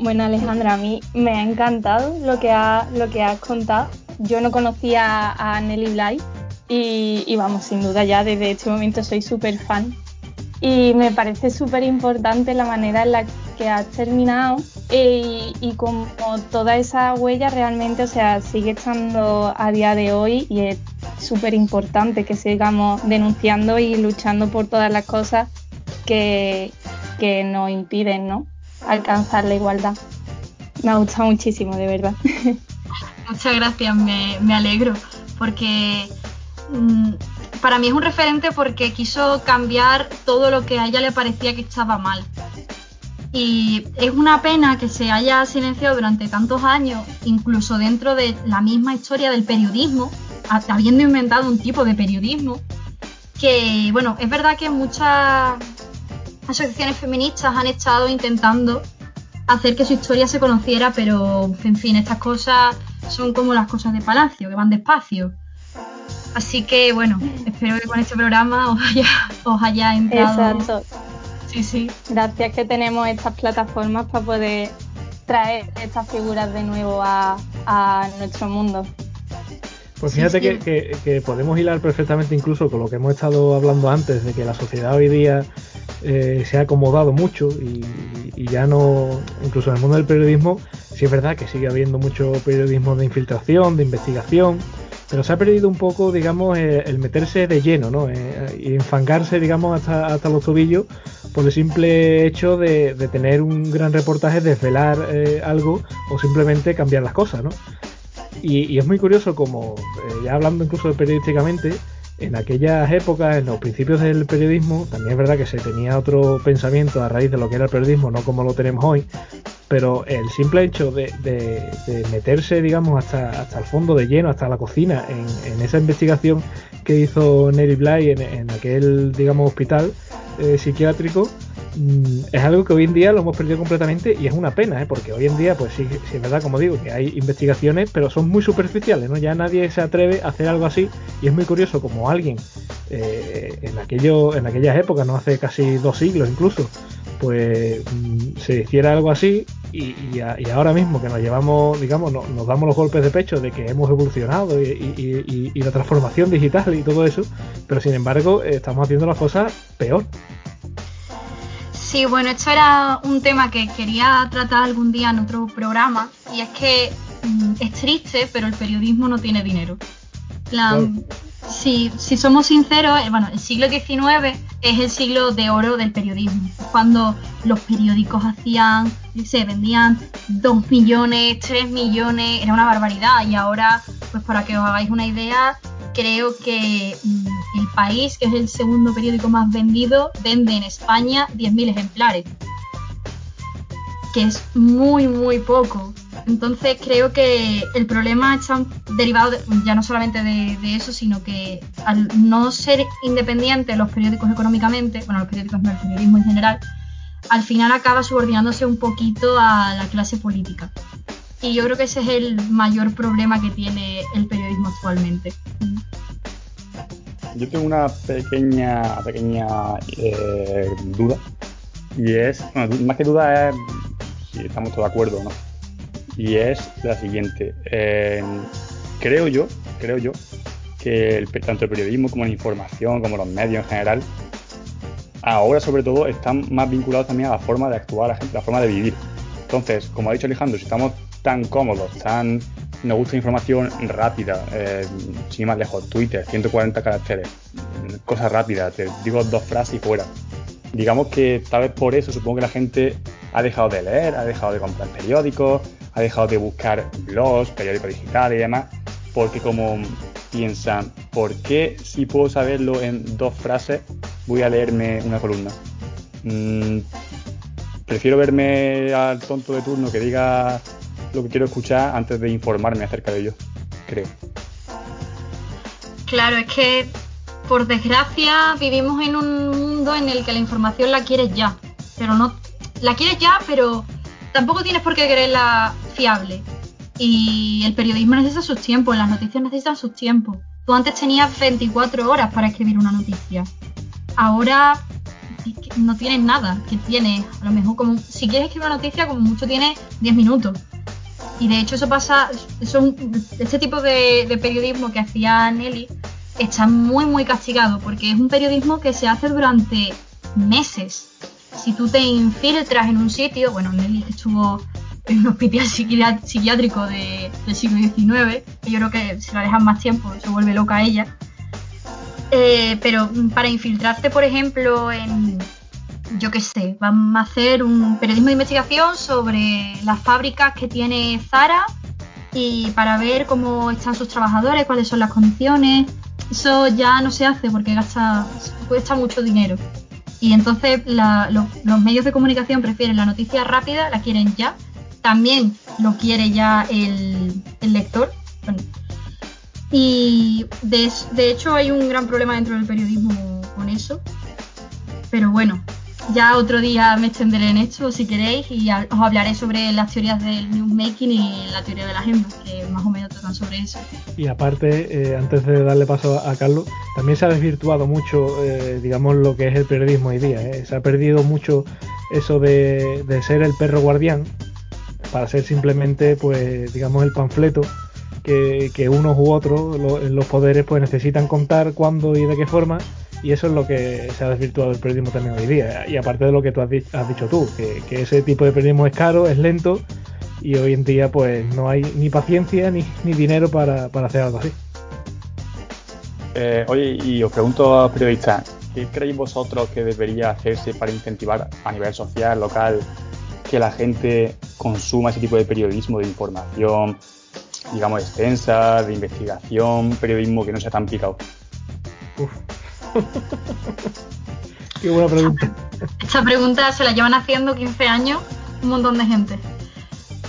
Bueno Alejandra, a mí me ha encantado lo que, ha, lo que has contado. Yo no conocía a Nelly Bly y, y vamos, sin duda ya desde este momento soy súper fan. Y me parece súper importante la manera en la que has terminado y, como toda esa huella realmente, o sea, sigue estando a día de hoy y es súper importante que sigamos denunciando y luchando por todas las cosas que, que nos impiden, ¿no? Alcanzar la igualdad. Me ha gustado muchísimo, de verdad. Muchas gracias, me, me alegro, porque mm, para mí es un referente porque quiso cambiar todo lo que a ella le parecía que estaba mal. Y es una pena que se haya silenciado durante tantos años, incluso dentro de la misma historia del periodismo, habiendo inventado un tipo de periodismo, que, bueno, es verdad que muchas asociaciones feministas han estado intentando hacer que su historia se conociera, pero, en fin, estas cosas son como las cosas de Palacio, que van despacio. Así que, bueno, espero que con este programa os haya, os haya entrado... Exacto Sí, sí. Gracias que tenemos estas plataformas para poder traer estas figuras de nuevo a, nuestro mundo. Pues fíjate Que, podemos hilar perfectamente incluso con lo que hemos estado hablando antes, de que la sociedad hoy día eh, se ha acomodado mucho y, ya no, incluso en el mundo del periodismo, sí es verdad que sigue habiendo mucho periodismo de infiltración, de investigación, pero se ha perdido un poco, digamos, eh, el meterse de lleno, ¿no? Eh, y enfangarse, digamos, hasta, hasta los tobillos por el simple hecho de, tener un gran reportaje, desvelar eh, algo o simplemente cambiar las cosas, ¿no? Y, es muy curioso como, ya hablando incluso periodísticamente, en aquellas épocas, en los principios del periodismo, también es verdad que se tenía otro pensamiento a raíz de lo que era el periodismo, no como lo tenemos hoy, pero el simple hecho de, meterse, digamos, hasta, hasta el fondo de lleno, hasta la cocina, en, esa investigación que hizo Nelly Bly en, aquel, digamos, hospital eh, psiquiátrico, es algo que hoy en día lo hemos perdido completamente y es una pena, ¿eh? porque hoy en día, pues sí, sí, es verdad, como digo, que hay investigaciones, pero son muy superficiales, ¿no? Ya nadie se atreve a hacer algo así y es muy curioso como alguien eh, en, aquello, en aquellas épocas, no hace casi dos siglos incluso, pues mm, se hiciera algo así y, ahora mismo que nos llevamos, digamos, nos damos los golpes de pecho de que hemos evolucionado y, la transformación digital y todo eso, pero sin embargo estamos haciendo las cosas peor. Sí, bueno, esto era un tema que quería tratar algún día en otro programa y es que mm, es triste, pero el periodismo no tiene dinero. si, si, somos sinceros, eh, bueno, el siglo XIX es el siglo de oro del periodismo. Cuando los periódicos hacían, se vendían 2 millones, 3 millones, era una barbaridad. Y ahora, pues para que os hagáis una idea, creo que mm, El País, que es el segundo periódico más vendido, vende en España 10.000 ejemplares. Que es muy, muy poco. Entonces creo que el problema está derivado ya no solamente de, eso, sino que al no ser independientes los periódicos económicamente, bueno, los periódicos no, el periodismo en general, al final acaba subordinándose un poquito a la clase política. Y yo creo que ese es el mayor problema que tiene el periodismo actualmente. Yo tengo una pequeña, pequeña eh, duda. Y es, bueno, más que duda es si estamos todos de acuerdo o no. Y es la siguiente. Eh, creo yo, creo yo, que tanto el periodismo como la información, como los medios en general, ahora sobre todo están más vinculados también a la forma de actuar la gente, la forma de vivir. Entonces, como ha dicho Alejandro, si estamos tan cómodos, tan nos gusta información rápida, eh, sin más lejos, Twitter, 140 caracteres, cosas rápidas, te digo dos frases y fuera. Digamos que tal vez por eso supongo que la gente ha dejado de leer, ha dejado de comprar periódicos, ha dejado de buscar blogs, periódicos digitales y demás, porque como piensan, ¿por qué si puedo saberlo en dos frases voy a leerme una columna? Mm, prefiero verme al tonto de turno que diga lo que quiero escuchar antes de informarme acerca de ello, creo. Claro, es que por desgracia vivimos en un mundo en el que la información la quieres ya, pero no la quieres ya, pero tampoco tienes por qué quererla fiable. Y el periodismo necesita sus tiempos, las noticias necesitan sus tiempos. Tú antes tenías 24 horas para escribir una noticia. Ahora no tienes nada, que tienes, a lo mejor como si quieres escribir una noticia como mucho tienes 10 minutos. Y de hecho eso pasa, eso, este tipo de, periodismo que hacía Nelly está muy muy castigado porque es un periodismo que se hace durante meses. Si tú te infiltras en un sitio, bueno, Nelly estuvo en un hospital psiquiátrico de, del siglo XIX, que yo creo que si la dejan más tiempo se vuelve loca ella. Eh, pero para infiltrarte, por ejemplo, en, yo qué sé, vamos a hacer un periodismo de investigación sobre las fábricas que tiene Zara y para ver cómo están sus trabajadores, cuáles son las condiciones. Eso ya no se hace porque gasta, cuesta mucho dinero. Y entonces los medios de comunicación prefieren la noticia rápida, la quieren ya también lo quiere ya el, lector. y de, de, hecho hay un gran problema dentro del periodismo con eso. Pero bueno, ya otro día me extenderé en esto si queréis y os hablaré sobre las teorías del newsmaking y la teoría de la agenda, que más o menos tratan sobre eso. Y aparte, eh, antes de darle paso a, Carlos, también se ha desvirtuado mucho, eh, digamos, lo que es el periodismo hoy día. ¿eh? Se ha perdido mucho eso de, de ser el perro guardián, para ser simplemente, pues, digamos, el panfleto que, que unos u otros, los poderes, pues necesitan contar cuándo y de qué forma, y eso es lo que se ha desvirtuado el periodismo también hoy día. Y aparte de lo que tú has, dicho tú, que, ese tipo de periodismo es caro, es lento, y hoy en día, pues, no hay ni paciencia ni, ni dinero para, para hacer algo así. Eh, oye, y os pregunto a periodistas, ¿qué creéis vosotros que debería hacerse para incentivar a nivel social, local, que la gente consuma ese tipo de periodismo, de información, digamos, extensa, de investigación, periodismo que no sea tan picado? Qué buena pregunta. Esta pregunta se la llevan haciendo 15 años un montón de gente.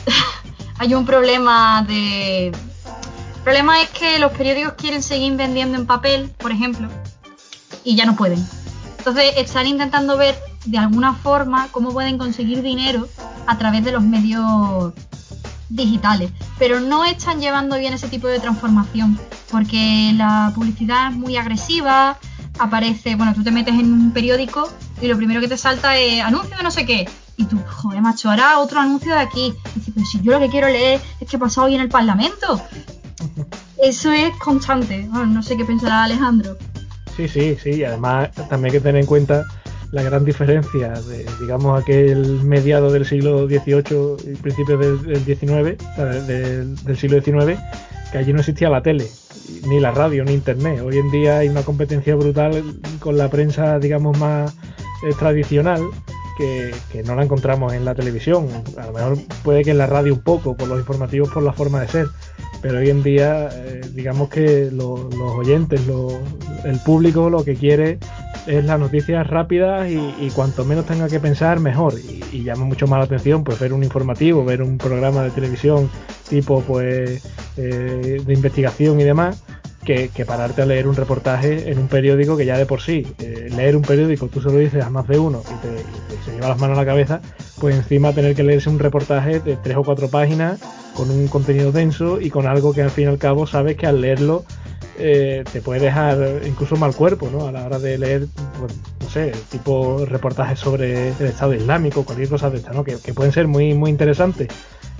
Hay un problema de... El problema es que los periódicos quieren seguir vendiendo en papel, por ejemplo, y ya no pueden. Entonces están intentando ver de alguna forma cómo pueden conseguir dinero a través de los medios digitales, pero no están llevando bien ese tipo de transformación, porque la publicidad es muy agresiva, aparece, bueno, tú te metes en un periódico y lo primero que te salta es anuncio de no sé qué, y tú, joder, macho, ahora otro anuncio de aquí, y dices, pero si yo lo que quiero leer es que ha pasado hoy en el Parlamento. Eso es constante, no sé qué pensará Alejandro. Sí, sí, sí, y además también hay que tener en cuenta la gran diferencia de, digamos, aquel mediado del siglo XVIII y principios del, XIX, del, siglo XIX, que allí no existía la tele, ni la radio, ni internet. Hoy en día hay una competencia brutal con la prensa, digamos, más eh, tradicional, que, no la encontramos en la televisión. A lo mejor puede que en la radio un poco, por los informativos, por la forma de ser. Pero hoy en día, eh, digamos que los oyentes, el público lo que quiere es las noticias rápidas y, cuanto menos tenga que pensar, mejor. Y, llama mucho más la atención pues ver un informativo, ver un programa de televisión tipo pues eh, de investigación y demás, que, pararte a leer un reportaje en un periódico que ya de por sí, eh, leer un periódico, tú se lo dices a más de uno y te, se lleva las manos a la cabeza, pues encima tener que leerse un reportaje de tres o cuatro páginas con un contenido denso y con algo que al fin y al cabo sabes que al leerlo eh, te puede dejar incluso mal cuerpo, ¿no? A la hora de leer, pues, no sé, tipo reportajes sobre el Estado Islámico, cualquier cosa de esta, ¿no? Que, pueden ser muy, muy interesantes.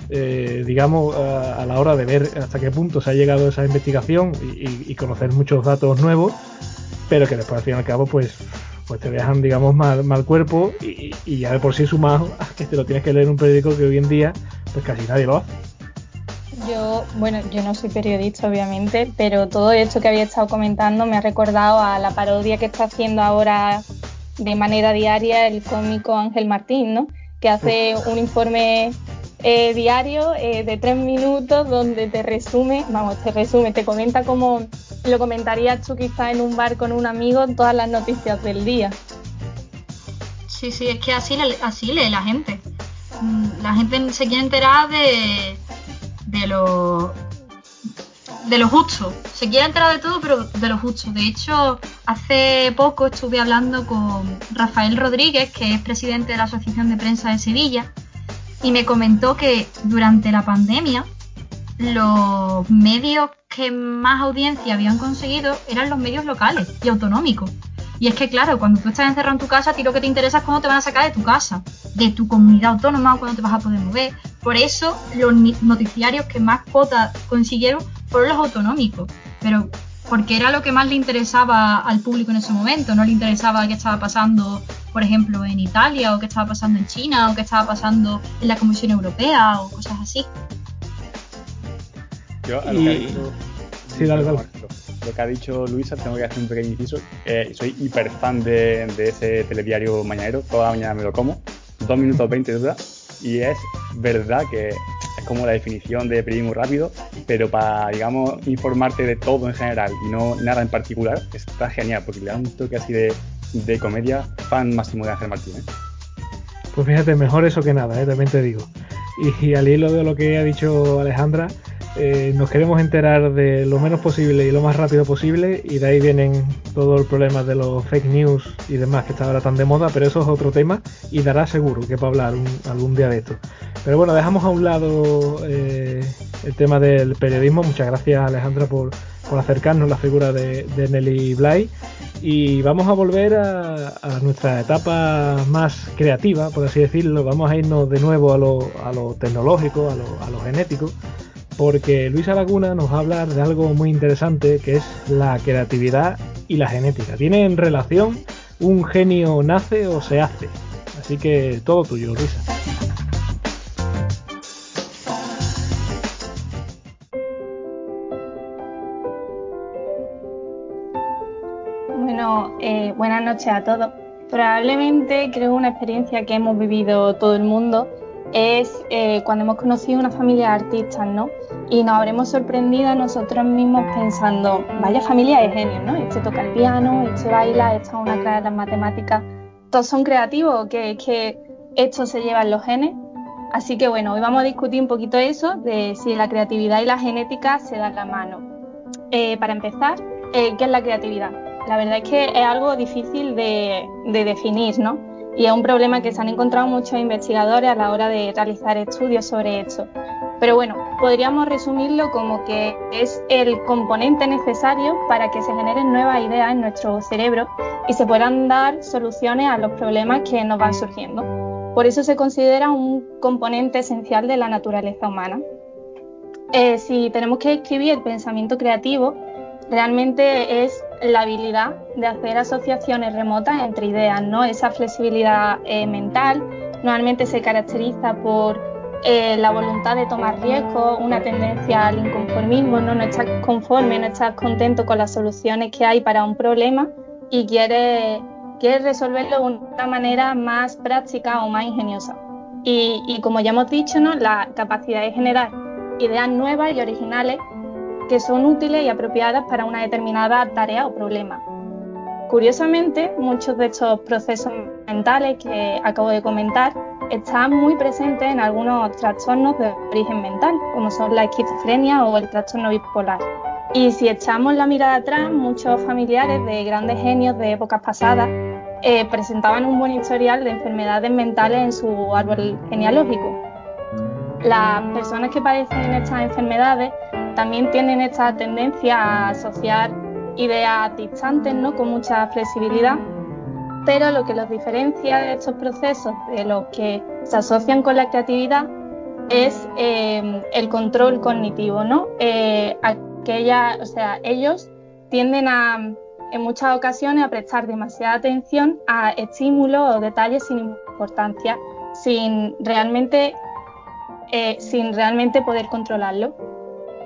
Eh, digamos, a, la hora de ver hasta qué punto se ha llegado esa investigación y, conocer muchos datos nuevos, pero que después al fin y al cabo, pues, pues te dejan, digamos, mal, mal cuerpo y, ya de por sí sumado a que te lo tienes que leer en un periódico que hoy en día, pues casi nadie lo hace. Bueno, yo no soy periodista, obviamente, pero todo esto que había estado comentando me ha recordado a la parodia que está haciendo ahora de manera diaria el cómico Ángel Martín, ¿no? Que hace un informe eh, diario eh, de tres minutos donde te resume, vamos, te resume, te comenta como lo comentarías tú quizá en un bar con un amigo todas las noticias del día. Sí, sí, es que así, así lee la gente. Mm, la gente se quiere enterar de, de lo de lo justo. Se quiere enterar de todo, pero de lo justo. De hecho, hace poco estuve hablando con Rafael Rodríguez, que es presidente de la Asociación de Prensa de Sevilla, y me comentó que durante la pandemia los medios que más audiencia habían conseguido eran los medios locales y autonómicos. Y es que, claro, cuando tú estás encerrado en tu casa, a ti lo que te interesa es cuándo te van a sacar de tu casa, de tu comunidad autónoma, o cuándo te vas a poder mover. Por eso, los noticiarios que más cuotas consiguieron fueron los autonómicos. Pero porque era lo que más le interesaba al público en ese momento, no le interesaba qué estaba pasando, por ejemplo, en Italia, o qué estaba pasando en China, o qué estaba pasando en la Comisión Europea, o cosas así. Yo, a lo que ha dicho, sí, Lo que ha dicho Luisa, tengo que hacer un pequeño inciso. Eh, soy hiper fan de, ese telediario mañanero, toda la mañana me lo como, dos minutos 20 de duda, y es verdad que es como la definición de periodismo rápido, pero para, digamos, informarte de todo en general y no nada en particular, está genial, porque le da un toque así de, comedia, fan máximo de Ángel Martínez. Pues fíjate, mejor eso que nada, ¿eh? también te digo. y al hilo de lo que ha dicho Alejandra, eh, nos queremos enterar de lo menos posible y lo más rápido posible y de ahí vienen todos los problemas de los fake news y demás que está ahora tan de moda, pero eso es otro tema y dará seguro que para hablar algún día de esto. Pero bueno, dejamos a un lado eh, el tema del periodismo. Muchas gracias Alejandra por, acercarnos la figura de, Nelly Bly y vamos a volver a, nuestra etapa más creativa, por así decirlo. Vamos a irnos de nuevo a lo, a lo tecnológico, a lo, a lo genético porque Luisa Laguna nos va a hablar de algo muy interesante que es la creatividad y la genética. ¿Tienen relación? ¿Un genio nace o se hace? Así que todo tuyo, Luisa. Bueno, eh, buenas noches a todos. Probablemente creo una experiencia que hemos vivido todo el mundo es eh, cuando hemos conocido una familia de artistas, ¿no? Y nos habremos sorprendido a nosotros mismos pensando, vaya familia de genios, ¿no? Este toca el piano, este baila, esta es una clara de las matemáticas. ¿Todos son creativos que es que esto se lleva en los genes? Así que bueno, hoy vamos a discutir un poquito eso, de si la creatividad y la genética se dan la mano. Eh, para empezar, eh, ¿qué es la creatividad? La verdad es que es algo difícil de, de definir, ¿no? Y es un problema que se han encontrado muchos investigadores a la hora de realizar estudios sobre esto. Pero bueno, podríamos resumirlo como que es el componente necesario para que se generen nuevas ideas en nuestro cerebro y se puedan dar soluciones a los problemas que nos van surgiendo. Por eso se considera un componente esencial de la naturaleza humana. Eh, si tenemos que escribir el pensamiento creativo, realmente es la habilidad de hacer asociaciones remotas entre ideas, ¿no? Esa flexibilidad eh, mental normalmente se caracteriza por eh, la voluntad de tomar riesgos, una tendencia al inconformismo, ¿no? no estás conforme, no estás contento con las soluciones que hay para un problema y quieres, resolverlo de una manera más práctica o más ingeniosa. Y, y como ya hemos dicho, ¿no? la capacidad de generar ideas nuevas y originales que son útiles y apropiadas para una determinada tarea o problema. Curiosamente, muchos de estos procesos mentales que acabo de comentar están muy presentes en algunos trastornos de origen mental, como son la esquizofrenia o el trastorno bipolar. Y si echamos la mirada atrás, muchos familiares de grandes genios de épocas pasadas eh, presentaban un buen historial de enfermedades mentales en su árbol genealógico. Las personas que padecen estas enfermedades también tienen esta tendencia a asociar ideas distantes, ¿no? Con mucha flexibilidad. Pero lo que los diferencia de estos procesos de los que se asocian con la creatividad es eh, el control cognitivo, ¿no? Eh, aquella, o sea, ellos tienden a, en muchas ocasiones, a prestar demasiada atención a estímulos o detalles sin importancia, sin realmente, eh, sin realmente poder controlarlo.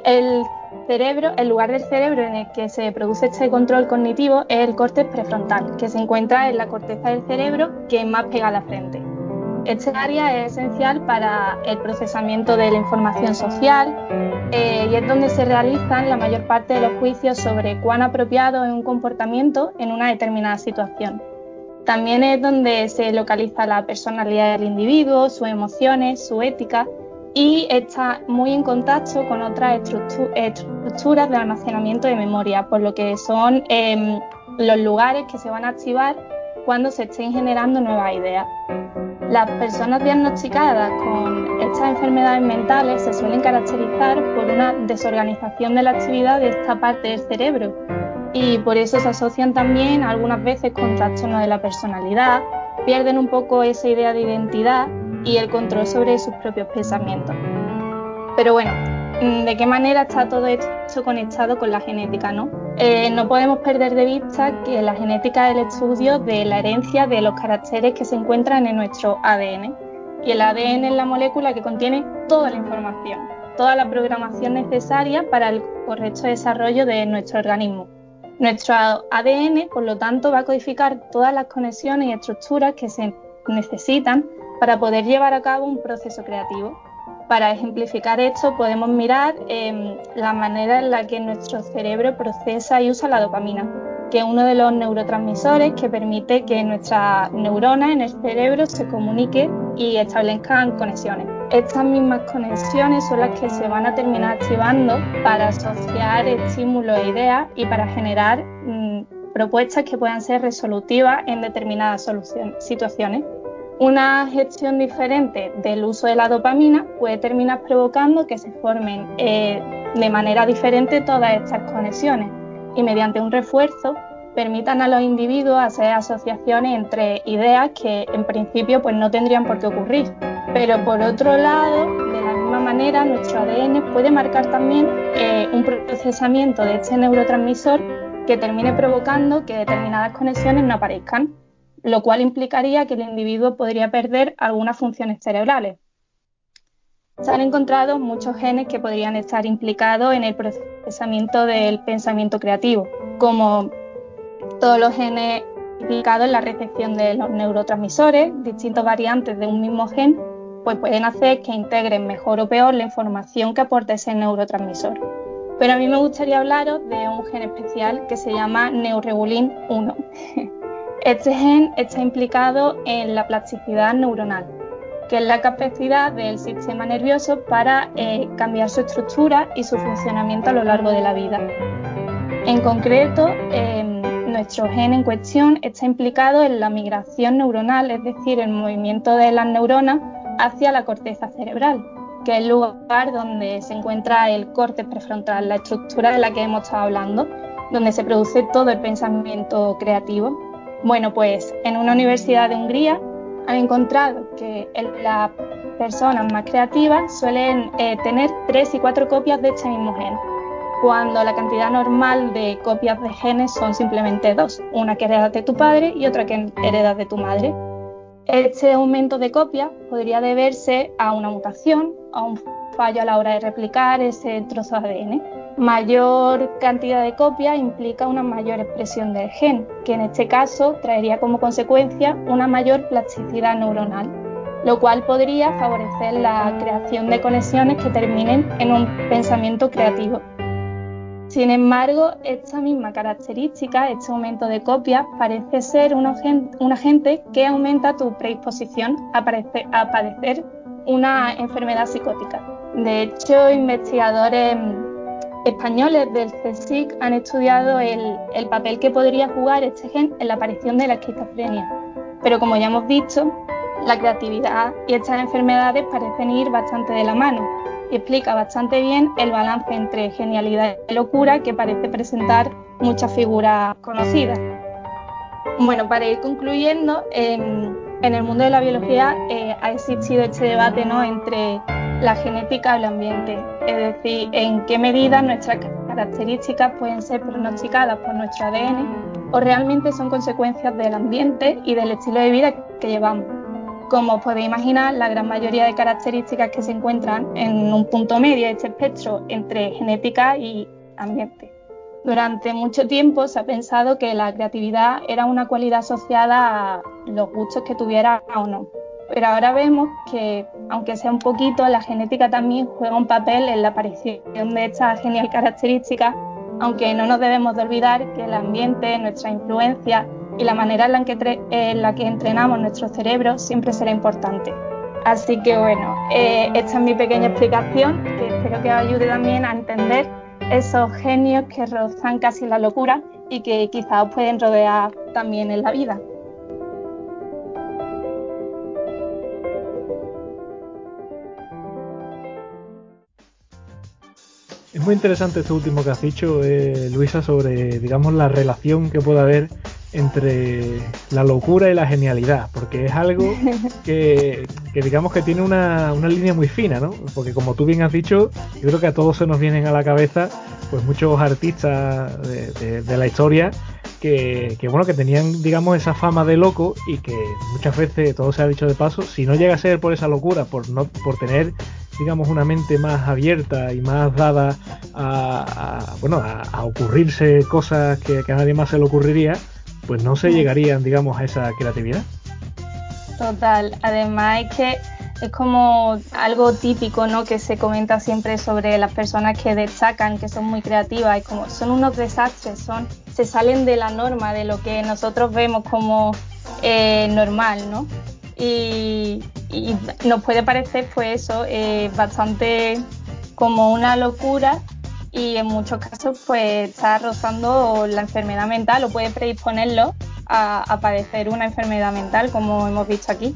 El cerebro, el lugar del cerebro en el que se produce este control cognitivo es el córtex prefrontal, que se encuentra en la corteza del cerebro que más pega a la frente. Este área es esencial para el procesamiento de la información social eh, y es donde se realizan la mayor parte de los juicios sobre cuán apropiado es un comportamiento en una determinada situación. También es donde se localiza la personalidad del individuo, sus emociones, su ética y está muy en contacto con otras estructuras de almacenamiento de memoria, por lo que son em, los lugares que se van a activar cuando se estén generando nuevas ideas. Las personas diagnosticadas con estas enfermedades mentales se suelen caracterizar por una desorganización de la actividad de esta parte del cerebro y por eso se asocian también algunas veces con trastornos de la personalidad, pierden un poco esa idea de identidad y el control sobre sus propios pensamientos. Pero bueno, mm, ¿de qué manera está todo esto conectado con la genética? ¿no? Eh, no podemos perder de vista que la genética es el estudio de la herencia de los caracteres que se encuentran en nuestro ADN. Y el ADN es la molécula que contiene toda la información, toda la programación necesaria para el correcto desarrollo de nuestro organismo. Nuestro ADN, por lo tanto, va a codificar todas las conexiones y estructuras que se necesitan para poder llevar a cabo un proceso creativo. Para ejemplificar esto podemos mirar em, la manera en la que nuestro cerebro procesa y usa la dopamina, que es uno de los neurotransmisores que permite que nuestras neuronas en el cerebro se comuniquen y establezcan conexiones. Estas mismas conexiones son las que se van a terminar activando para asociar estímulos e ideas y para generar mm, propuestas que puedan ser resolutivas en determinadas situaciones. Una gestión diferente del uso de la dopamina puede terminar provocando que se formen eh, de manera diferente todas estas conexiones y mediante un refuerzo permitan a los individuos hacer asociaciones entre ideas que en principio pues no tendrían por qué ocurrir. Pero por otro lado, de la misma manera, nuestro ADN puede marcar también eh, un procesamiento de este neurotransmisor que termine provocando que determinadas conexiones no aparezcan lo cual implicaría que el individuo podría perder algunas funciones cerebrales. Se han encontrado muchos genes que podrían estar implicados en el procesamiento del pensamiento creativo, como todos los genes implicados en la recepción de los neurotransmisores, distintas variantes de un mismo gen, pues pueden hacer que integren mejor o peor la información que aporta ese neurotransmisor. Pero a mí me gustaría hablaros de un gen especial que se llama neuregulin 1. Este gen está implicado en la plasticidad neuronal, que es la capacidad del sistema nervioso para eh, cambiar su estructura y su funcionamiento a lo largo de la vida. En concreto, em, nuestro gen en cuestión está implicado en la migración neuronal, es decir, el movimiento de las neuronas hacia la corteza cerebral, que es el lugar donde se encuentra el corte prefrontal, la estructura de la que hemos estado hablando, donde se produce todo el pensamiento creativo. Bueno, pues en una universidad de Hungría han encontrado que las personas más creativas suelen eh, tener tres y cuatro copias de este mismo gen, cuando la cantidad normal de copias de genes son simplemente dos, una que heredas de tu padre y otra que heredas de tu madre. Este aumento de copias podría deberse a una mutación, a un fallo a la hora de replicar ese trozo de ADN mayor cantidad de copias implica una mayor expresión del gen, que en este caso traería como consecuencia una mayor plasticidad neuronal, lo cual podría favorecer la creación de conexiones que terminen en un pensamiento creativo. Sin embargo, esta misma característica, este aumento de copias, parece ser un agente, que aumenta tu predisposición a padecer una enfermedad psicótica. De hecho, investigadores españoles del CSIC han estudiado el, papel que podría jugar este gen en la aparición de la esquizofrenia. Pero como ya hemos visto, la creatividad y estas enfermedades parecen ir bastante de la mano y explica bastante bien el balance entre genialidad y locura que parece presentar muchas figuras conocidas. Bueno, para ir concluyendo, en, el mundo de la biología eh, ha existido este debate ¿no? entre la genética y el ambiente, es decir, en qué medida nuestras características pueden ser pronosticadas por nuestro ADN o realmente son consecuencias del ambiente y del estilo de vida que llevamos. Como podéis imaginar, la gran mayoría de características que se encuentran en un punto medio de este espectro entre genética y ambiente. Durante mucho tiempo se ha pensado que la creatividad era una cualidad asociada a los gustos que tuviera o no. Pero ahora vemos que, aunque sea un poquito, la genética también juega un papel en la aparición de esta genial característica, aunque no nos debemos de olvidar que el ambiente, nuestra influencia y la manera en la que, entrenamos nuestro cerebro siempre será importante. Así que bueno, eh, esta es mi pequeña explicación que espero que os ayude también a entender esos genios que rozan casi la locura y que quizás pueden rodear también en la vida. Es muy interesante esto último que has dicho, eh, Luisa, sobre digamos la relación que puede haber entre la locura y la genialidad, porque es algo que, digamos que tiene una, línea muy fina, ¿no? Porque como tú bien has dicho, yo creo que a todos se nos vienen a la cabeza pues muchos artistas de, la historia que, bueno que tenían digamos esa fama de loco y que muchas veces todo se ha dicho de paso si no llega a ser por esa locura por no por tener digamos una mente más abierta y más dada a, bueno a, ocurrirse cosas que, que a nadie más se le ocurriría pues no se llegarían, digamos, a esa creatividad. Total, además es que es como algo típico, ¿no? Que se comenta siempre sobre las personas que destacan, que son muy creativas, y como son unos desastres, son, se salen de la norma, de lo que nosotros vemos como eh, normal, ¿no? Y, nos puede parecer, pues eso, eh, bastante como una locura, y en muchos casos pues está rozando la enfermedad mental o puede predisponerlo a, padecer una enfermedad mental como hemos visto aquí.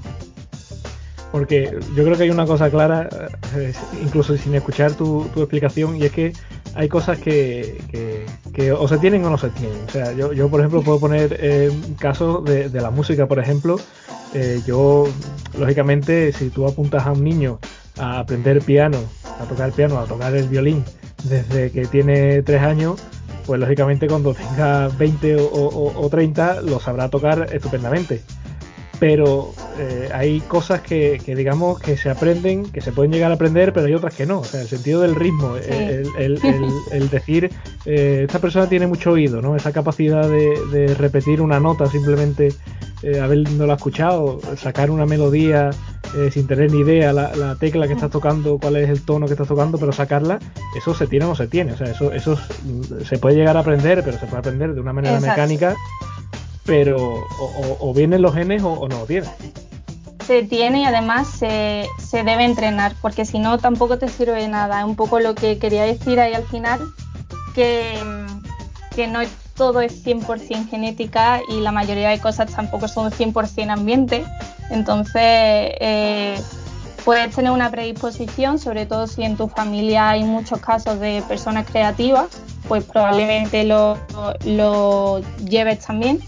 Porque yo creo que hay una cosa clara, eh, incluso sin escuchar tu, explicación, y es que hay cosas que, que, o se tienen o no se tienen. O sea, yo, yo por ejemplo puedo poner eh, casos de, la música, por ejemplo. Eh, yo, lógicamente, si tú apuntas a un niño a aprender piano, a tocar piano, a tocar el violín, desde que tiene 3 años, pues lógicamente cuando tenga 20 o, 30 lo sabrá tocar estupendamente. Pero eh, hay cosas que, digamos que se aprenden, que se pueden llegar a aprender, pero hay otras que no. O sea, el sentido del ritmo, el, decir, eh, esta persona tiene mucho oído, ¿no? Esa capacidad de, repetir una nota simplemente eh, habiéndola escuchado, sacar una melodía eh, sin tener ni idea la, tecla que estás tocando, cuál es el tono que estás tocando, pero sacarla, eso se tiene o no se tiene. O sea, eso, eso se puede llegar a aprender, pero se puede aprender de una manera mecánica, pero o, vienen los genes o, no lo tienen. Se tiene y además se, se debe entrenar, porque si no tampoco te sirve de nada. Un poco lo que quería decir ahí al final, que, que no todo es 100% genética y la mayoría de cosas tampoco son 100% ambiente. Entonces, eh, puedes tener una predisposición, sobre todo si en tu familia hay muchos casos de personas creativas, pues probablemente lo, lo lleves también.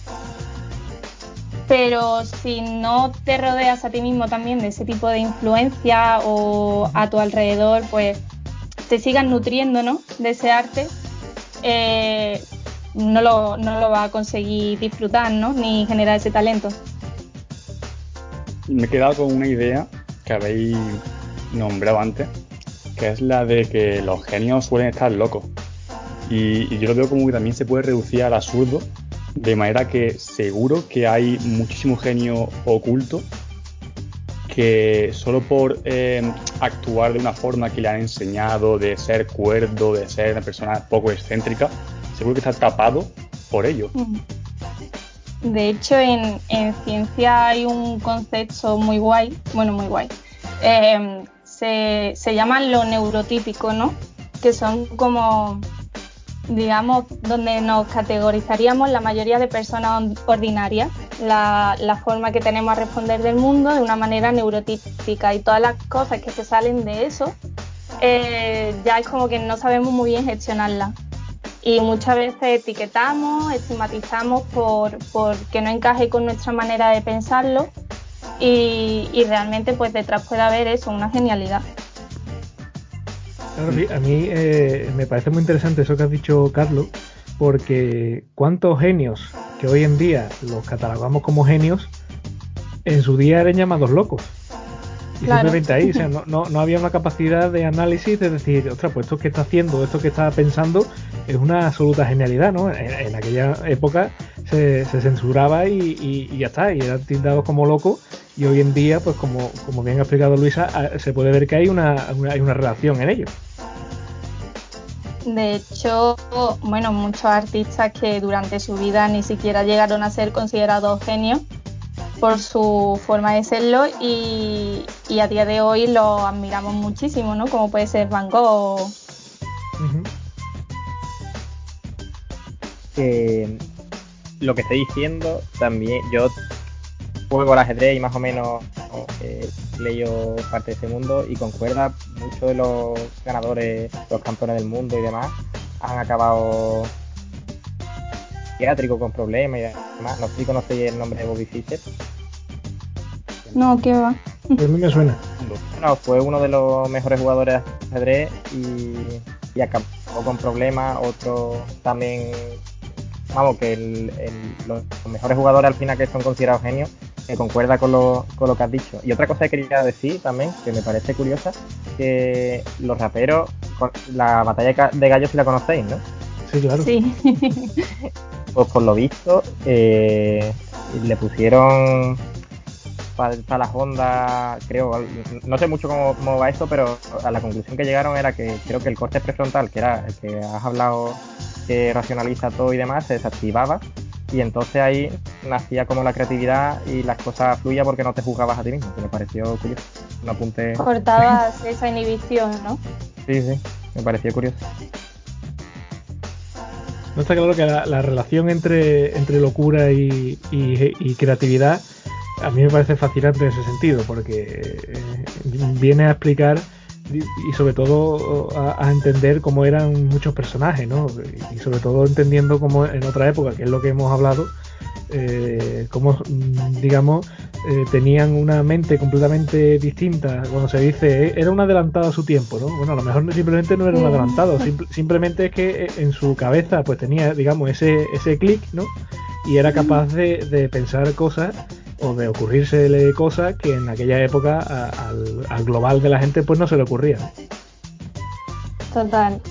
Pero si no te rodeas a ti mismo también de ese tipo de influencia o a tu alrededor, pues te sigan nutriendo ¿no? de ese arte, eh, no lo, no lo va a conseguir disfrutar, ¿no? Ni generar ese talento. Me he quedado con una idea que habéis nombrado antes, que es la de que los genios suelen estar locos. Y, yo lo veo como que también se puede reducir al absurdo, de manera que seguro que hay muchísimo genio oculto que solo por eh, actuar de una forma que le han enseñado, de ser cuerdo, de ser una persona poco excéntrica, seguro que está tapado por ello. De hecho, en, ciencia hay un concepto muy guay, bueno, muy guay. Em, se, se llama lo neurotípico, ¿no? Que son como, digamos, donde nos categorizaríamos la mayoría de personas ordinarias, la, la forma que tenemos a responder del mundo de una manera neurotípica y todas las cosas que se salen de eso eh, ya es como que no sabemos muy bien gestionarla. Y muchas veces etiquetamos, estigmatizamos por, por que no encaje con nuestra manera de pensarlo y, y realmente pues detrás puede haber eso, una genialidad. A mí eh, me parece muy interesante eso que has dicho, Carlos, porque cuántos genios que hoy en día los catalogamos como genios, en su día eran llamados locos. Claro. simplemente ahí, o sea, no, no, no había una capacidad de análisis de decir, ostras, pues esto que está haciendo, esto que está pensando, es una absoluta genialidad, ¿no? En, en aquella época se, se censuraba y, y- y ya está, y eran tildados como locos, y hoy en día, pues como, como bien ha explicado Luisa, ah, se puede ver que hay una, una- hay una relación en ello. De hecho, bueno, muchos artistas que durante su vida ni siquiera llegaron a ser considerados genios por su forma de serlo y, y a día de hoy lo admiramos muchísimo, ¿no? Como puede ser Van Gogh. Que lo que estoy diciendo también yo juego al ajedrez y más o menos eh, leo parte de ese mundo y concuerda muchos de los ganadores, los campeones del mundo y demás han acabado psiquiátricos con problemas y demás. No sé si conocéis el nombre de Bobby Fischer. No, ¿qué va? A mí me suena. Bueno, fue uno de los mejores jugadores de ajedrez y, y acabó con problemas. Otro también, vamos, que el- el- los, mejores jugadores al final que son considerados genios, que concuerda con lo, con lo que has dicho. Y otra cosa que quería decir también, que me parece curiosa, que los raperos, la batalla de gallos si la conocéis, ¿no? Sí, claro. Sí. Pues por lo visto, eh, le pusieron para las ondas, creo, al- no sé mucho cómo, cómo va esto, pero a la conclusión que llegaron era que creo que el corte prefrontal, que era el que has hablado, que racionaliza todo y demás, se desactivaba y entonces ahí nacía como la creatividad y las cosas fluían porque no te juzgabas a ti mismo, que me pareció curioso. Un apunte. Cortabas esa inhibición, ¿no? Sí, sí, me pareció curioso. No está claro que la, la relación entre, entre locura y, y- creatividad a mí me parece fascinante en ese sentido, porque eh, viene a explicar y, sobre todo a, a entender cómo eran muchos personajes, ¿no? Y sobre todo entendiendo cómo en otra época, que es lo que hemos hablado, eh, cómo, mm, digamos, eh, tenían una mente completamente distinta. Cuando se dice, eh, era un adelantado a su tiempo, ¿no? Bueno, a lo mejor simplemente no era un Mm. adelantado, simple- simplemente es que eh, en su cabeza pues tenía, digamos, ese, ese clic, ¿no? Y era capaz de, de pensar cosas o de ocurrírsele cosas que en aquella época a- al, al global de la gente pues no se le ocurrían. Total.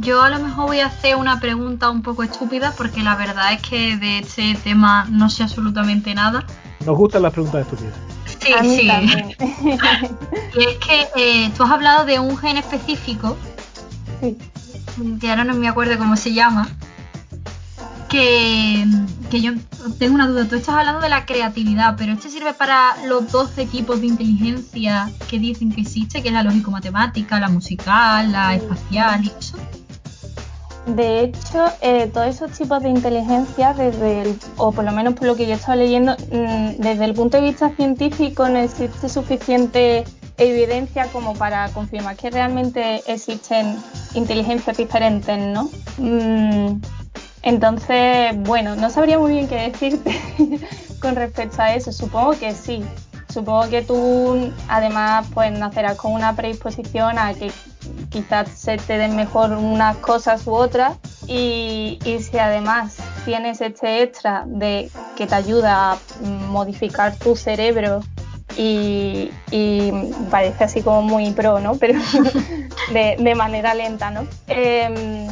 Yo a lo mejor voy a hacer una pregunta un poco estúpida porque la verdad es que de este tema no sé absolutamente nada. Nos gustan las preguntas estúpidas. Sí, a mí sí. también. Y es que eh, tú has hablado de un gen específico, Sí. que ahora no me acuerdo cómo se llama, que, que yo tengo una duda. Tú estás hablando de la creatividad, pero este sirve para los 12 tipos de inteligencia que dicen que existe, que es la lógico-matemática, la musical, la espacial y eso. De hecho, eh, todos esos tipos de inteligencia, desde el, o por lo menos por lo que yo he estado leyendo, mm, desde el punto de vista científico no existe suficiente evidencia como para confirmar que realmente existen inteligencias diferentes, ¿no? Mm, entonces, bueno, no sabría muy bien qué decirte con respecto a eso. Supongo que sí. Supongo que tú, además, pues nacerás con una predisposición a que quizás se te den mejor unas cosas u otras y, y si además tienes este extra de que te ayuda a modificar tu cerebro y, y parece así como muy pro, ¿no? Pero de, de manera lenta, ¿no? Em,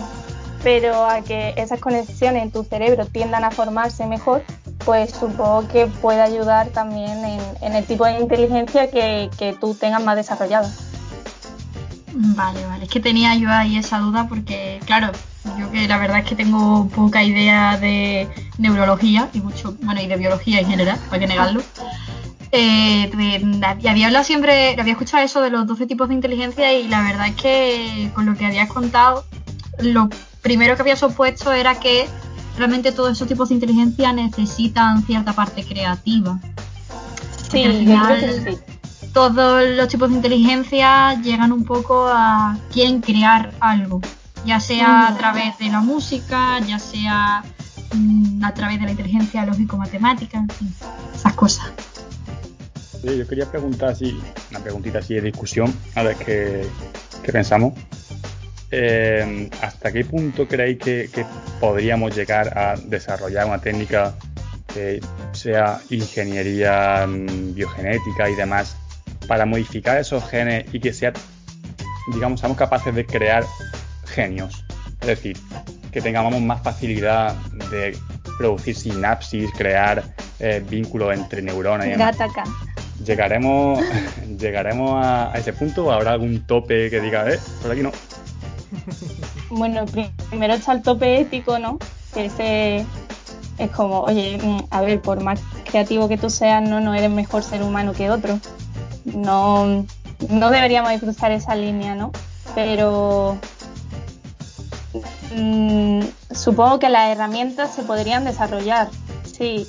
pero a que esas conexiones en tu cerebro tiendan a formarse mejor, pues supongo que puede ayudar también en, en el tipo de inteligencia que, que tú tengas más desarrollada. Vale, vale. Es que tenía yo ahí esa duda porque, claro, yo que la verdad es que tengo poca idea de neurología y mucho, bueno, y de biología en general, para que negarlo. Eh, había hablado siempre, había escuchado eso de los 12 tipos de inteligencia y la verdad es que con lo que habías contado, lo primero que había supuesto era que realmente todos esos tipos de inteligencia necesitan cierta parte creativa. Sí, yo creo que sí. Todos los tipos de inteligencia llegan un poco a quieren crear algo, ya sea a través de la música, ya sea mm, a través de la inteligencia lógico-matemática, en fin, esas cosas. Sí, yo quería preguntar así, una preguntita así de discusión, a ver qué, qué pensamos. Eh, ¿Hasta qué punto creéis que, que podríamos llegar a desarrollar una técnica que sea ingeniería mm, biogenética y demás para modificar esos genes y que sea, digamos, seamos capaces de crear genios. Es decir, que tengamos más facilidad de producir sinapsis, crear eh, vínculos entre neuronas y. Gataca. ¿Llegaremos, ¿llegaremos a, a ese punto o habrá algún tope que diga, eh, por aquí no? Bueno, pri- primero está el tope ético, ¿no? Que ese es como, oye, mm, a ver, por más creativo que tú seas, no, no eres mejor ser humano que otro. No, no deberíamos de cruzar esa línea, ¿no? Pero mm, supongo que las herramientas se podrían desarrollar, sí.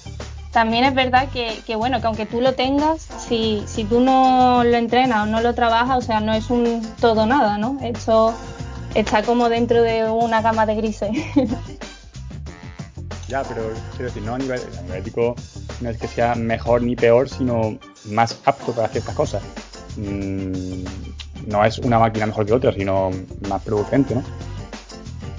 También es verdad que, bueno, que aunque tú lo tengas, si, si tú no lo entrenas o no lo trabajas, o sea, no es un todo nada, ¿no? Esto está como dentro de una gama de grises. Ya, pero quiero decir, no a nivel, a ético no es que sea mejor ni peor, sino más apto para ciertas cosas. Mm, no es una máquina mejor que otra, sino más producente, ¿no?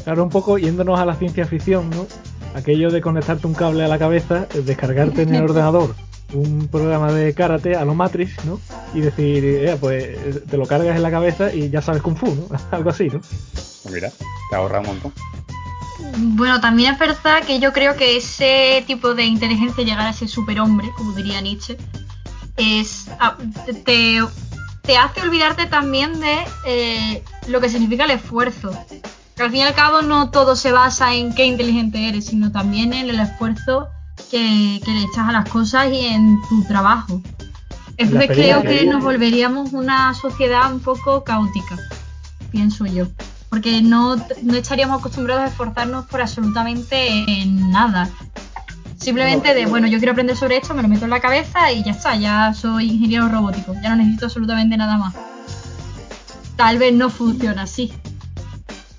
Claro, un poco yéndonos a la ciencia ficción, ¿no? Aquello de conectarte un cable a la cabeza, descargarte en el ordenador un programa de karate a lo Matrix, ¿no? Y decir, eh, pues te lo cargas en la cabeza y ya sabes Kung Fu, ¿no? Algo así, ¿no? Pues mira, te ahorra un montón. Bueno, también es verdad que yo creo que ese tipo de inteligencia, llegar a ese superhombre, como diría Nietzsche, es te, te hace olvidarte también de eh, lo que significa el esfuerzo. Que al fin y al cabo no todo se basa en qué inteligente eres, sino también en el esfuerzo que, que le echas a las cosas y en tu trabajo. Entonces creo que nos volveríamos una sociedad un poco caótica, pienso yo. Porque no, no estaríamos acostumbrados a esforzarnos por absolutamente en nada. Simplemente de, bueno, yo quiero aprender sobre esto, me lo meto en la cabeza y ya está, ya soy ingeniero robótico, ya no necesito absolutamente nada más. Tal vez no funciona así.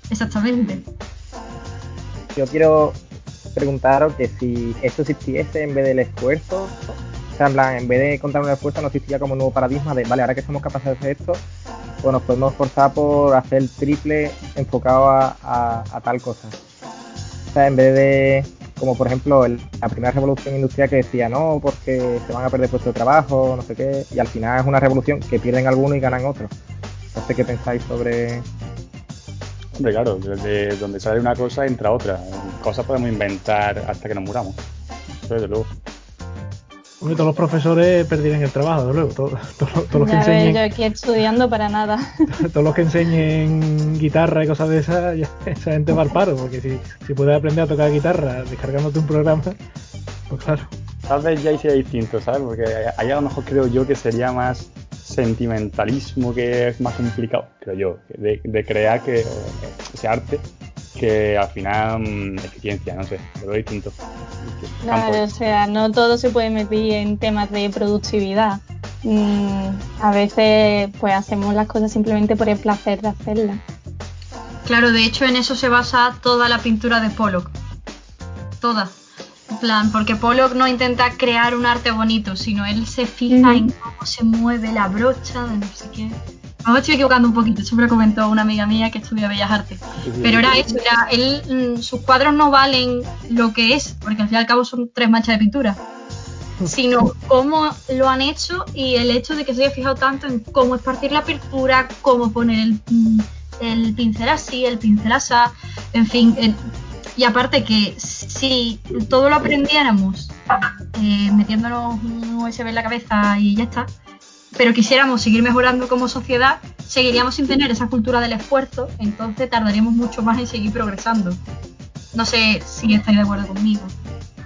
Exactamente. Yo quiero preguntaros que si esto existiese en vez del esfuerzo, sea, en plan, en vez de contar un esfuerzo, no existía como un nuevo paradigma de, vale, ahora que somos capaces de hacer esto, pues nos podemos esforzar por hacer el triple enfocado a, tal cosa. O sea, en vez de, como por ejemplo, la primera revolución industrial que decía, no, porque se van a perder puestos de trabajo, no sé qué, y al final es una revolución que pierden algunos y ganan otros. No sé qué pensáis sobre Hombre, claro, desde donde sale una cosa entra otra. Cosas podemos inventar hasta que nos muramos. Eso desde luego. Hombre, todos los profesores perderían el trabajo, desde luego. Todos, todos- todos los que Ya ves, enseñen, yo aquí estudiando para nada. todos los que enseñen guitarra y cosas de esas, ya, esa gente va al paro, porque si, si puedes aprender a tocar guitarra descargándote un programa, pues claro. Tal vez ya ahí sería distinto, ¿sabes? Porque ahí a lo mejor creo yo que sería más sentimentalismo, que es más complicado, creo yo, de, de crear que ese arte que al final mm, eficiencia, no sé, lo veo distinto. Claro, o sea, no todo se puede meter en temas de productividad. Mm, a veces pues hacemos las cosas simplemente por el placer de hacerlas. Claro, de hecho en eso se basa toda la pintura de Pollock. Toda. En plan, porque Pollock no intenta crear un arte bonito, sino él se fija en cómo se mueve la brocha, de no sé qué. Mejor estoy equivocando un poquito, eso me lo comentó una amiga mía que estudia Bellas Artes. Pero era eso, era él, mm, sus cuadros no valen lo que es, porque al fin y al cabo son tres manchas de pintura, sino cómo lo han hecho y el hecho de que se haya fijado tanto en cómo esparcir la pintura, cómo poner el, mm, el pincel así, el pincel así, en fin. y aparte que si todo lo aprendiéramos eh, metiéndonos un USB en la cabeza y ya está, pero quisiéramos seguir mejorando como sociedad, seguiríamos sin tener esa cultura del esfuerzo, entonces tardaríamos mucho más en seguir progresando. No sé si estáis de acuerdo conmigo.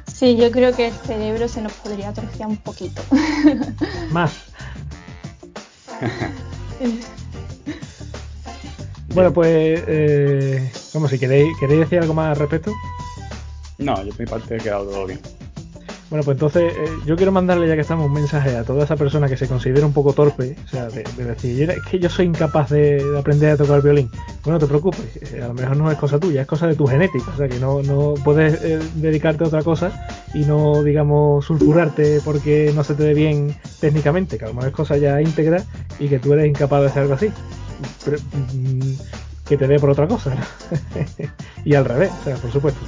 Sí, yo creo que el cerebro se nos podría atrofiar un poquito. Más. Bueno, pues, eh, vamos, si queréis, queréis decir algo más al respecto. No, yo por mi parte he quedado todo bien. Bueno, pues entonces eh, yo quiero mandarle ya que estamos un mensaje a toda esa persona que se considera un poco torpe, o sea, de, decir, es que yo soy incapaz de, aprender a tocar violín. Bueno, no te preocupes, eh, a lo mejor no es cosa tuya, es cosa de tu genética, o sea, que no, no puedes eh, dedicarte a otra cosa y no, digamos, sulfurarte porque no se te dé bien técnicamente, que a lo mejor es cosa ya íntegra y que tú eres incapaz de hacer algo así. Mm, que te dé por otra cosa. y al revés, o sea, por supuesto.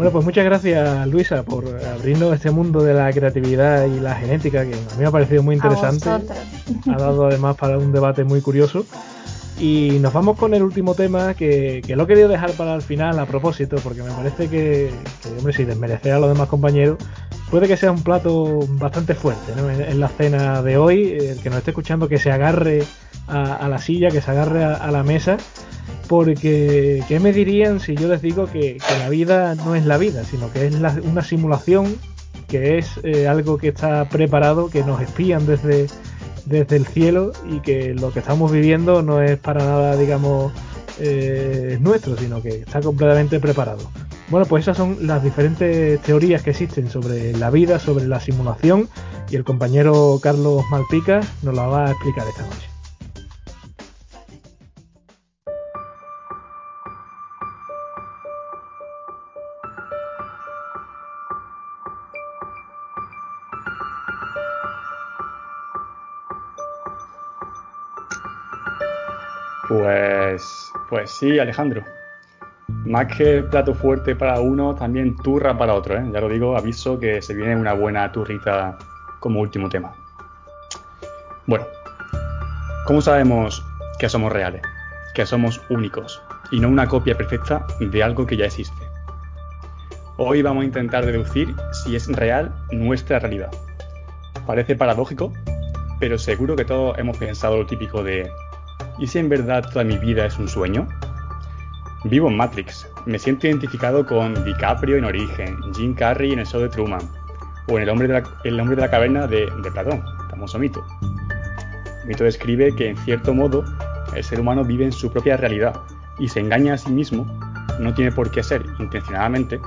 Bueno, pues muchas gracias Luisa por abrirnos este mundo de la creatividad y la genética que a mí me ha parecido muy interesante. Ha dado además para un debate muy curioso. Y nos vamos con el último tema que, lo he querido dejar para el final a propósito, porque me parece que, hombre, si desmerecer a los demás compañeros, puede que sea un plato bastante fuerte ¿no? en, la cena de hoy. El que nos esté escuchando que se agarre a, la silla, que se agarre a la mesa porque, ¿qué me dirían si yo les digo que, la vida no es la vida, sino que es una simulación, que es eh, algo que está preparado, que nos espían desde, desde el cielo y que lo que estamos viviendo no es para nada, digamos, eh, nuestro, sino que está completamente preparado. Bueno, pues esas son las diferentes teorías que existen sobre la vida, sobre la simulación, y el compañero Carlos Malpica nos la va a explicar esta noche. Pues, pues sí, Alejandro. Más que plato fuerte para uno, también turra para otro. ¿eh? Ya lo digo, aviso que se viene una buena turrita como último tema. Bueno, ¿cómo sabemos que somos reales? Que somos únicos y no una copia perfecta de algo que ya existe. Hoy vamos a intentar deducir si es real nuestra realidad. Parece paradójico, pero seguro que todos hemos pensado lo típico de ¿Y si en verdad toda mi vida es un sueño? Vivo en Matrix. Me siento identificado con DiCaprio en Origen, Jim Carrey en el show de Truman, o en El hombre de la, de caverna de, de Platón, famoso mito. El mito describe que en cierto modo el ser humano vive en su propia realidad y se engaña a sí mismo, no tiene por qué ser intencionadamente,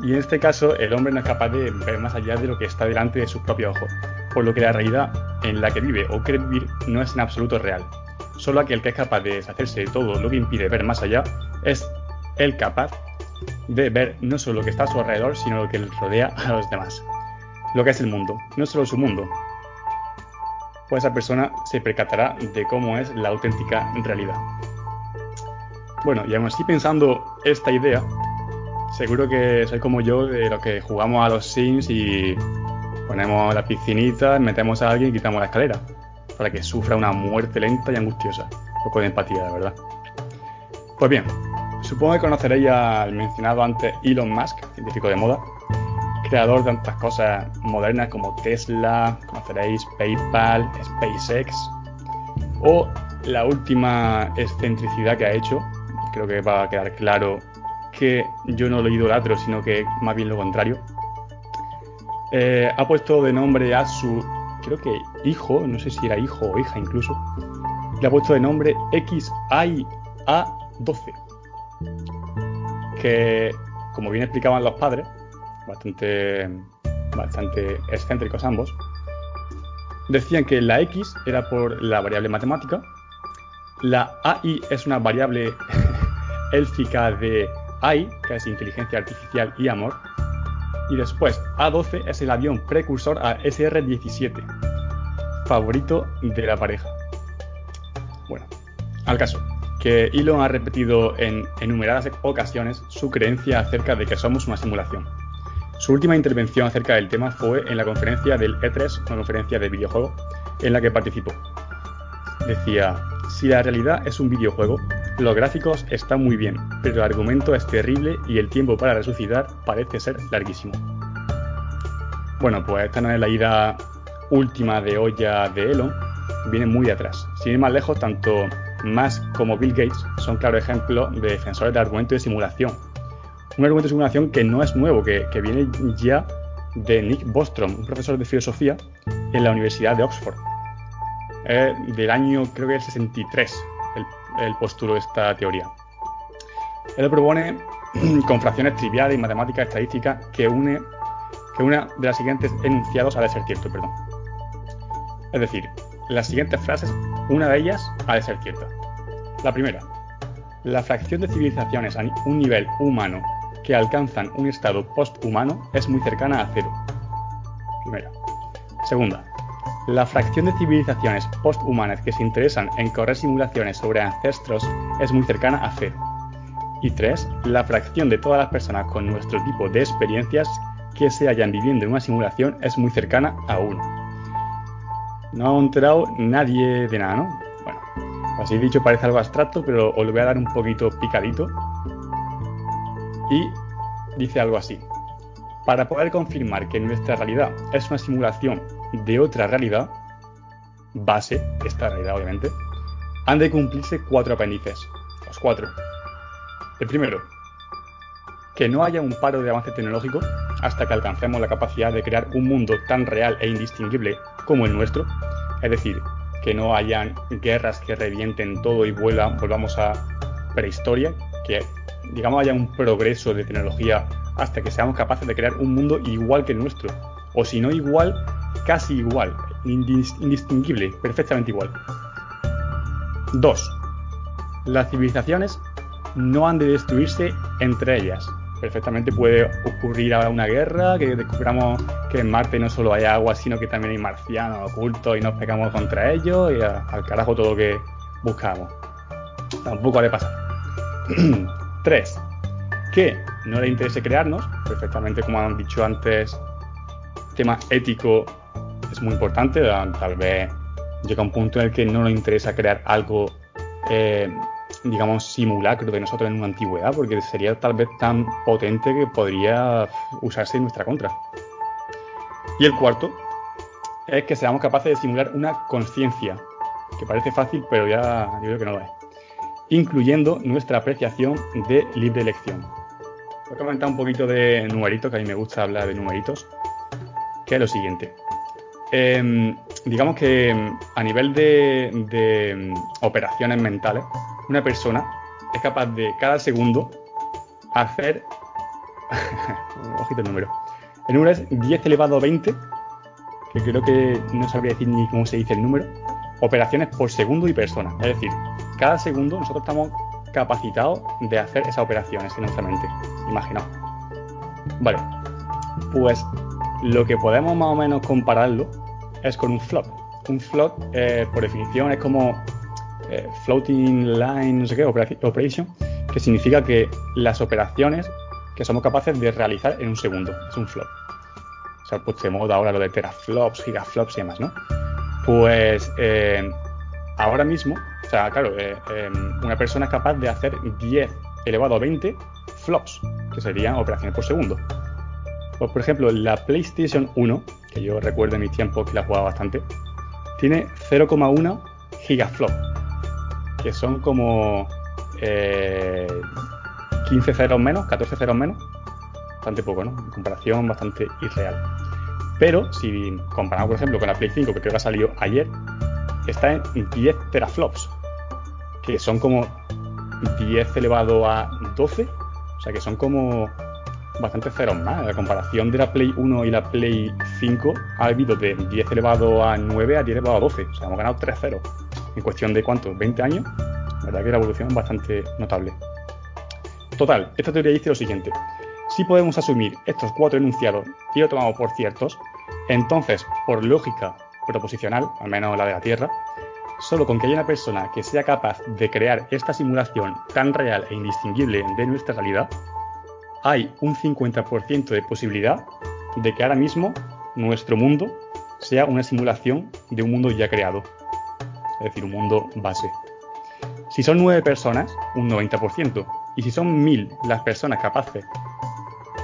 y en este caso el hombre no es capaz de ver más allá de lo que está delante de sus propios ojos, por lo que la realidad en la que vive o cree vivir no es en absoluto real. Solo aquel que es capaz de deshacerse de todo lo que impide ver más allá es el capaz de ver no solo lo que está a su alrededor, sino lo que le rodea a los demás. Lo que es el mundo, no solo su mundo. Pues esa persona se percatará de cómo es la auténtica realidad. Bueno, y aún así pensando esta idea, seguro que soy como yo de los que jugamos a los Sims y ponemos la piscinita, metemos a alguien y quitamos la escalera para que sufra una muerte lenta y angustiosa. Un poco de empatía, de verdad. Pues bien, supongo que conoceréis al mencionado antes Elon Musk, científico de moda, creador de tantas cosas modernas como Tesla, conoceréis PayPal, SpaceX, o la última excentricidad que ha hecho, creo que va a quedar claro que yo no lo idolatro, sino que más bien lo contrario. Eh, ha puesto de nombre a su creo que hijo, no sé si era hijo o hija incluso, le ha puesto de nombre XIA12. Que, como bien explicaban los padres, bastante, bastante excéntricos ambos, decían que la X era por la variable matemática, la AI es una variable élfica de AI, que es inteligencia artificial y amor, y después A12 es el avión precursor a SR-17, favorito de la pareja. Bueno, al caso, que Elon ha repetido en enumeradas ocasiones su creencia acerca de que somos una simulación. Su última intervención acerca del tema fue en la conferencia del E3, una conferencia de videojuego, en la que participó. Decía, si la realidad es un videojuego, los gráficos están muy bien, pero el argumento es terrible y el tiempo para resucitar parece ser larguísimo. Bueno, pues esta no es la ida última de olla de Elon, viene muy atrás. Sin ir más lejos, tanto Musk como Bill Gates son claro ejemplo de defensores de argumento de simulación. Un argumento de simulación que no es nuevo, que, viene ya de Nick Bostrom, un profesor de filosofía en la Universidad de Oxford. Del año, creo que el 63, el postuló esta teoría. Él propone con fracciones triviales y matemáticas estadísticas que une que una de las siguientes enunciados ha de ser cierto, perdón. Es decir, las siguientes frases, una de ellas ha de ser cierta. La primera, la fracción de civilizaciones a un nivel humano que alcanzan un estado posthumano es muy cercana a cero. Primera. Segunda, la fracción de civilizaciones posthumanas que se interesan en correr simulaciones sobre ancestros es muy cercana a cero. Y tres, la fracción de todas las personas con nuestro tipo de experiencias que se hallan viviendo en una simulación es muy cercana a uno. No ha enterado nadie de nada, ¿no? Bueno, así dicho parece algo abstracto, pero os lo voy a dar un poquito picadito. Y dice algo así. Para poder confirmar que nuestra realidad es una simulación de otra realidad, base, esta realidad obviamente, han de cumplirse cuatro apéndices. Los cuatro. El primero, que no haya un paro de avance tecnológico hasta que alcancemos la capacidad de crear un mundo tan real e indistinguible como el nuestro. Es decir, que no hayan guerras que revienten todo y vuelvan, volvamos a prehistoria, que digamos haya un progreso de tecnología hasta que seamos capaces de crear un mundo igual que el nuestro. O si no igual, casi igual, indistinguible, perfectamente igual. 2. Las civilizaciones no han de destruirse entre ellas. Perfectamente puede ocurrir una guerra, que descubramos que en Marte no solo hay agua, sino que también hay marcianos ocultos y nos pegamos contra ellos y al carajo todo lo que buscamos. Tampoco ha de pasar. 3. Que no le interese crearnos, perfectamente como han dicho antes, tema ético es muy importante, tal vez llega un punto en el que no nos interesa crear algo eh, digamos, simulacro de nosotros en una antigüedad, porque sería tal vez tan potente que podría usarse en nuestra contra. Y el cuarto es que seamos capaces de simular una conciencia, que parece fácil, pero ya yo creo que no lo es, incluyendo nuestra apreciación de libre elección. Voy a comentar un poquito de numeritos, que a mí me gusta hablar de numeritos, que es lo siguiente. Em, digamos que a nivel de, de operaciones mentales, una persona es capaz de cada segundo hacer. Ojito el número. El número es 10 elevado a 20, que creo que no sabría decir ni cómo se dice el número. Operaciones por segundo y persona. Es decir, cada segundo nosotros estamos capacitados de hacer esas operaciones en nuestra mente. Imaginaos. Vale. Pues lo que podemos más o menos compararlo es con un flop. Un flop, eh, por definición, es como eh, floating line, no sé qué, operation, que significa que las operaciones que somos capaces de realizar en un segundo. Es un flop. O sea, pues de moda ahora lo de teraflops, gigaflops y demás, ¿no? Pues eh, ahora mismo, o sea, claro, eh, una persona es capaz de hacer 10 elevado a 20 flops, que serían operaciones por segundo. Pues, por ejemplo, la PlayStation 1, que yo recuerdo en mis tiempos que la jugaba bastante, tiene 0,1 gigaflop que son como 15 eh, ceros menos, 14 ceros menos. Bastante poco, ¿no? En comparación, bastante irreal. Pero si comparamos, por ejemplo, con la Play 5, que creo que ha salido ayer, está en 10 teraflops, que son como 10 elevado a 12, o sea que son como bastantes ceros más. La comparación de la Play 1 y la Play 5 ha habido de 10 elevado a 9 a 10 elevado a 12, o sea, hemos ganado 3 ceros en cuestión de cuánto, 20 años, la verdad que la evolución es bastante notable. Total, esta teoría dice lo siguiente. Si podemos asumir estos cuatro enunciados y lo tomamos por ciertos, entonces, por lógica proposicional, al menos la de la Tierra, solo con que haya una persona que sea capaz de crear esta simulación tan real e indistinguible de nuestra realidad, hay un 50% de posibilidad de que ahora mismo nuestro mundo sea una simulación de un mundo ya creado es decir, un mundo base. Si son nueve personas, un 90%. Y si son mil las personas capaces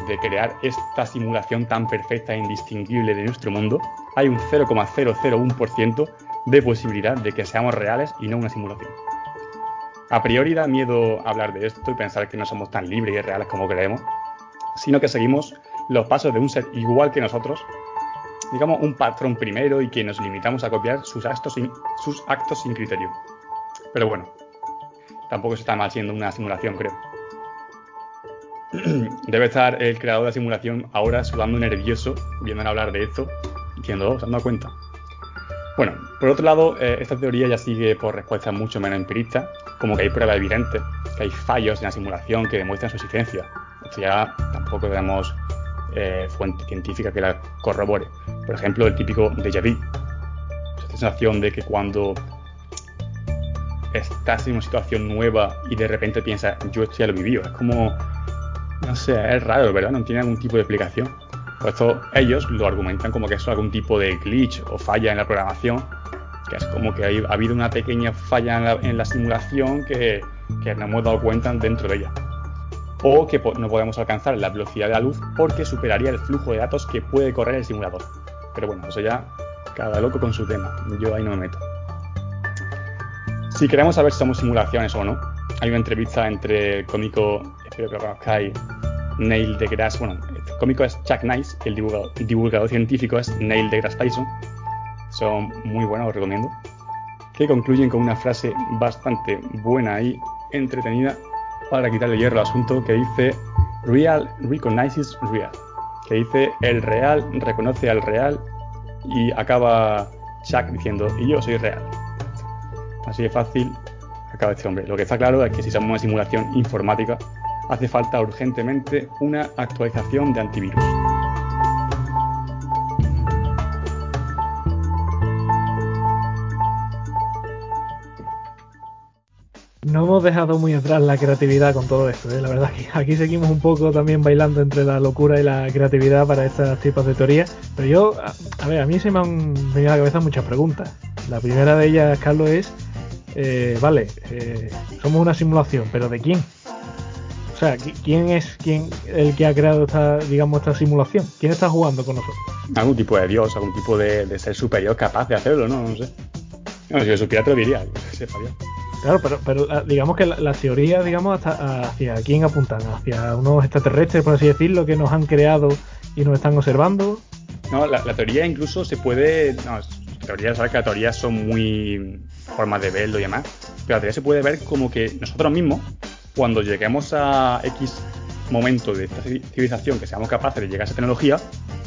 de crear esta simulación tan perfecta e indistinguible de nuestro mundo, hay un 0,001% de posibilidad de que seamos reales y no una simulación. A priori da miedo hablar de esto y pensar que no somos tan libres y reales como creemos, sino que seguimos los pasos de un ser igual que nosotros digamos, un patrón primero y que nos limitamos a copiar sus actos sin, criterio. Pero bueno, tampoco se está mal siendo una simulación, creo. debe estar el creador de la simulación ahora sudando nervioso, viendo hablar de esto, diciendo, oh, se han dado cuenta. Bueno, por otro lado, eh, esta teoría ya sigue por respuestas mucho menos empiristas, como que hay pruebas evidentes, que hay fallos en la simulación que demuestran su existencia. O sea, tampoco tenemos eh, fuente científica que la corrobore. Por ejemplo, el típico déjà vu. Esa sensación de que cuando estás en una situación nueva y de repente piensas, yo esto ya lo vivido. Es como, no sé, es raro, ¿verdad? No tiene algún tipo de explicación. Por esto ellos lo argumentan como que es algún tipo de glitch o falla en la programación, que es como que ha habido una pequeña falla en la, simulación que, que no hemos dado cuenta dentro de ella. O que no podemos alcanzar la velocidad de la luz porque superaría el flujo de datos que puede correr el simulador. Pero bueno, eso ya cada loco con su tema. Yo ahí no me meto. Si queremos saber si somos simulaciones o no, hay una entrevista entre el cómico, espero que lo conozcáis, Neil deGrasse, bueno, cómico es Chuck Nice el divulgador, científico es Neil deGrasse Tyson. Son muy buenos, os recomiendo. Que concluyen con una frase bastante buena y entretenida para quitarle hierro al asunto que dice Real recognizes real. Que dice el real reconoce al real y acaba Chuck diciendo y yo soy real. Así de fácil acaba este hombre. Lo que está claro es que si somos una simulación informática hace falta urgentemente una actualización de antivirus. No hemos dejado muy atrás la creatividad con todo esto, ¿eh? la verdad que aquí seguimos un poco también bailando entre la locura y la creatividad para estos tipos de teorías. Pero yo, a, ver, a mí se me han venido a la cabeza muchas preguntas. La primera de ellas, Carlos, es, eh, vale, eh, somos una simulación, pero ¿de quién? O sea, ¿quién es quién el que ha creado esta, digamos, esta simulación? ¿Quién está jugando con nosotros? Algún tipo de dios, algún tipo de, ser superior capaz de hacerlo, ¿no? No sé. No, si yo supiera te lo diría, Claro, pero, pero ah, digamos que la teorías, digamos, hasta, hacia quién apuntan, hacia unos extraterrestres, por así decirlo, que nos han creado y nos están observando. No, la, teoría incluso se puede. No, teorías, sabes que las teorías son muy formas de verlo y demás. Pero la teoría se puede ver como que nosotros mismos cuando lleguemos a X momento de esta civilización que seamos capaces de llegar a esa tecnología,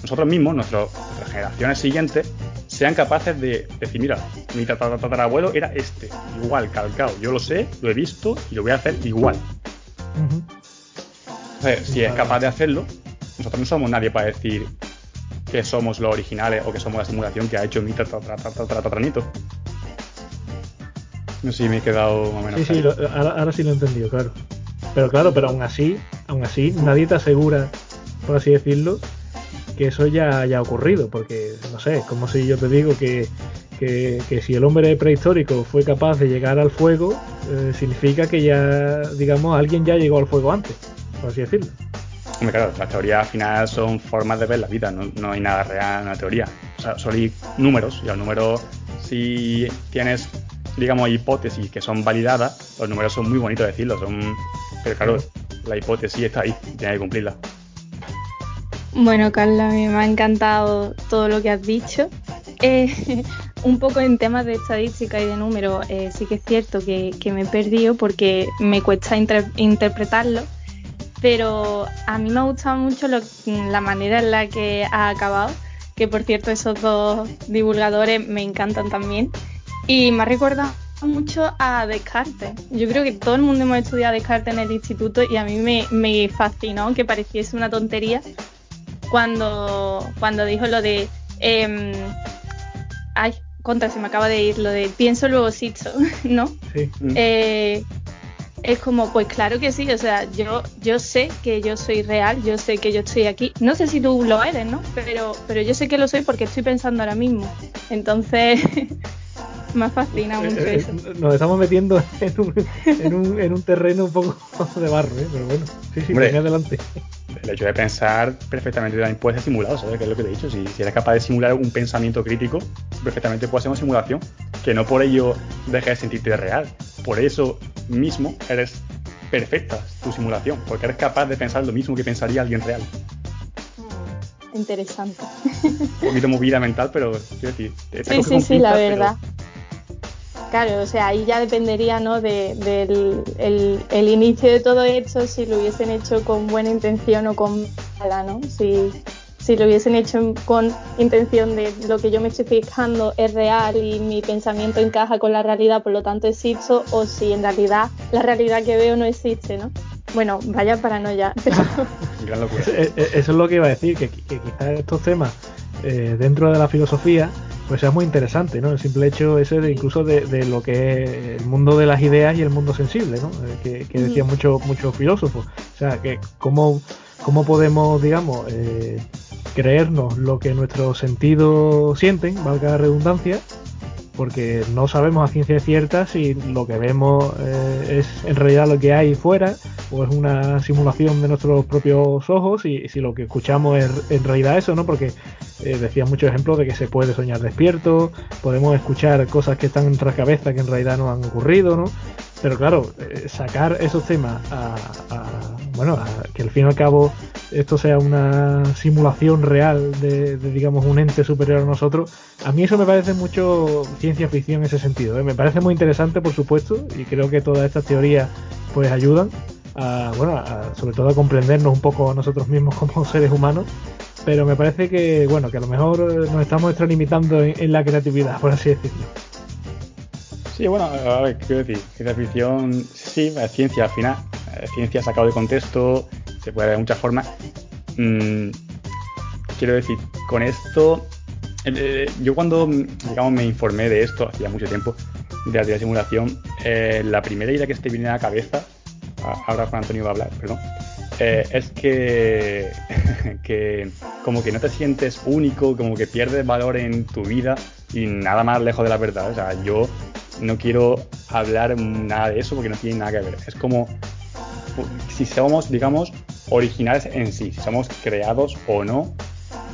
nosotros mismos, nuestras generaciones siguientes, sean capaces de decir, mira, mi tatarabuelo era este, igual, calcado. Yo lo sé, lo he visto y lo voy a hacer igual. si es capaz de hacerlo, nosotros no somos nadie para decir que somos los originales o que somos la simulación que ha hecho mi tataranito. No sé si me he quedado más o menos. Sí, sí, ahora, sí lo he entendido, claro. Pero claro, pero aún así, aún así, nadie te asegura, por así decirlo, que eso ya haya ocurrido, porque no sé, es como si yo te digo que, que, si el hombre prehistórico fue capaz de llegar al fuego, eh, significa que ya, digamos, alguien ya llegó al fuego antes, por así decirlo. Hombre, claro, las teorías al final son formas de ver la vida, no, no hay nada real en la teoría. O sea, solo hay números, y al número, si tienes digamos, hipótesis que son validadas, los números son muy bonitos de decirlo, son, pero claro, la hipótesis está ahí, tiene que cumplirla. Bueno, Carla, me ha encantado todo lo que has dicho. Eh, un poco en temas de estadística y de números, eh, sí que es cierto que, me he perdido porque me cuesta interpretarlo, pero a mí me ha gustado mucho la manera en la que ha acabado, que por cierto esos dos divulgadores me encantan también. Y me recuerda mucho a Descartes. Yo creo que todo el mundo hemos estudiado Descartes en el instituto y a mí me, fascinó que pareciese una tontería cuando, cuando dijo lo de... Em, ay, contra, se me acaba de ir lo de pienso luego existo, ¿no? Sí. Eh, es como, pues claro que sí, o sea, yo, yo sé que yo soy real, yo sé que yo estoy aquí. No sé si tú lo eres, ¿no? Pero, pero yo sé que lo soy porque estoy pensando ahora mismo. Entonces, Me fascina mucho eh, eh, eso. Nos estamos metiendo en un, en un, en un terreno un poco de barro, ¿eh? pero bueno, sí, sí, Hombre, adelante. El hecho de pensar perfectamente también puede ser simulado, ¿sabes? Que es lo que te he dicho. Si, si eres capaz de simular un pensamiento crítico, perfectamente puede ser una simulación. Que no por ello dejes de sentirte real. Por eso mismo eres perfecta tu simulación, porque eres capaz de pensar lo mismo que pensaría alguien real mm, interesante. Un poquito movida mental, pero quiero decir, sí, sí, sí, la verdad. Claro, o sea, ahí ya dependería ¿no? de, del el, inicio de todo esto, si lo hubiesen hecho con buena intención o con mala, ¿no? Si, si lo hubiesen hecho con intención de lo que yo me estoy fijando es real y mi pensamiento encaja con la realidad, por lo tanto existo, o si en realidad la realidad que veo no existe, ¿no? Bueno, vaya paranoia. Gran locura. Eh, eh, eso es lo que iba a decir, que, quizás estos temas eh, dentro de la filosofía pues sea muy interesante, ¿no? El simple hecho ese de incluso de, lo que es el mundo de las ideas y el mundo sensible, ¿no? Que, que decían muchos muchos filósofos. O sea, que cómo, cómo podemos, digamos, creernos lo que nuestros sentidos sienten, valga la redundancia, porque no sabemos a ciencia cierta si lo que vemos eh, es en realidad lo que hay fuera o es una simulación de nuestros propios ojos y si lo que escuchamos es en realidad eso, ¿no? Porque eh, decía muchos ejemplos de que se puede soñar despierto, podemos escuchar cosas que están en nuestra cabeza que en realidad no han ocurrido, ¿no? Pero claro, eh, sacar esos temas a, bueno, que al fin y al cabo esto sea una simulación real de, digamos, un ente superior a nosotros, a mí eso me parece mucho ciencia ficción en ese sentido. ¿eh? Me parece muy interesante, por supuesto, y creo que todas estas teorías pues ayudan a, bueno, sobre todo a comprendernos un poco a nosotros mismos como seres humanos. Pero me parece que, bueno, que a lo mejor nos estamos extralimitando en la creatividad, por así decirlo. Sí, bueno, a ver, quiero decir, ciencia ficción, sí, es ciencia al final, es ciencia sacado de contexto, se puede ver de muchas formas. Mm, quiero decir, con esto, eh, yo cuando, digamos, me informé de esto, hacía mucho tiempo, de la simulación, eh, la primera idea que se te viene a la cabeza, ahora Juan Antonio va a hablar, perdón, eh, es que, que como que no te sientes único, como que pierdes valor en tu vida y nada más lejos de la verdad. O sea, yo no quiero hablar nada de eso porque no tiene nada que ver. Es como si somos, digamos, originales en sí, si somos creados o no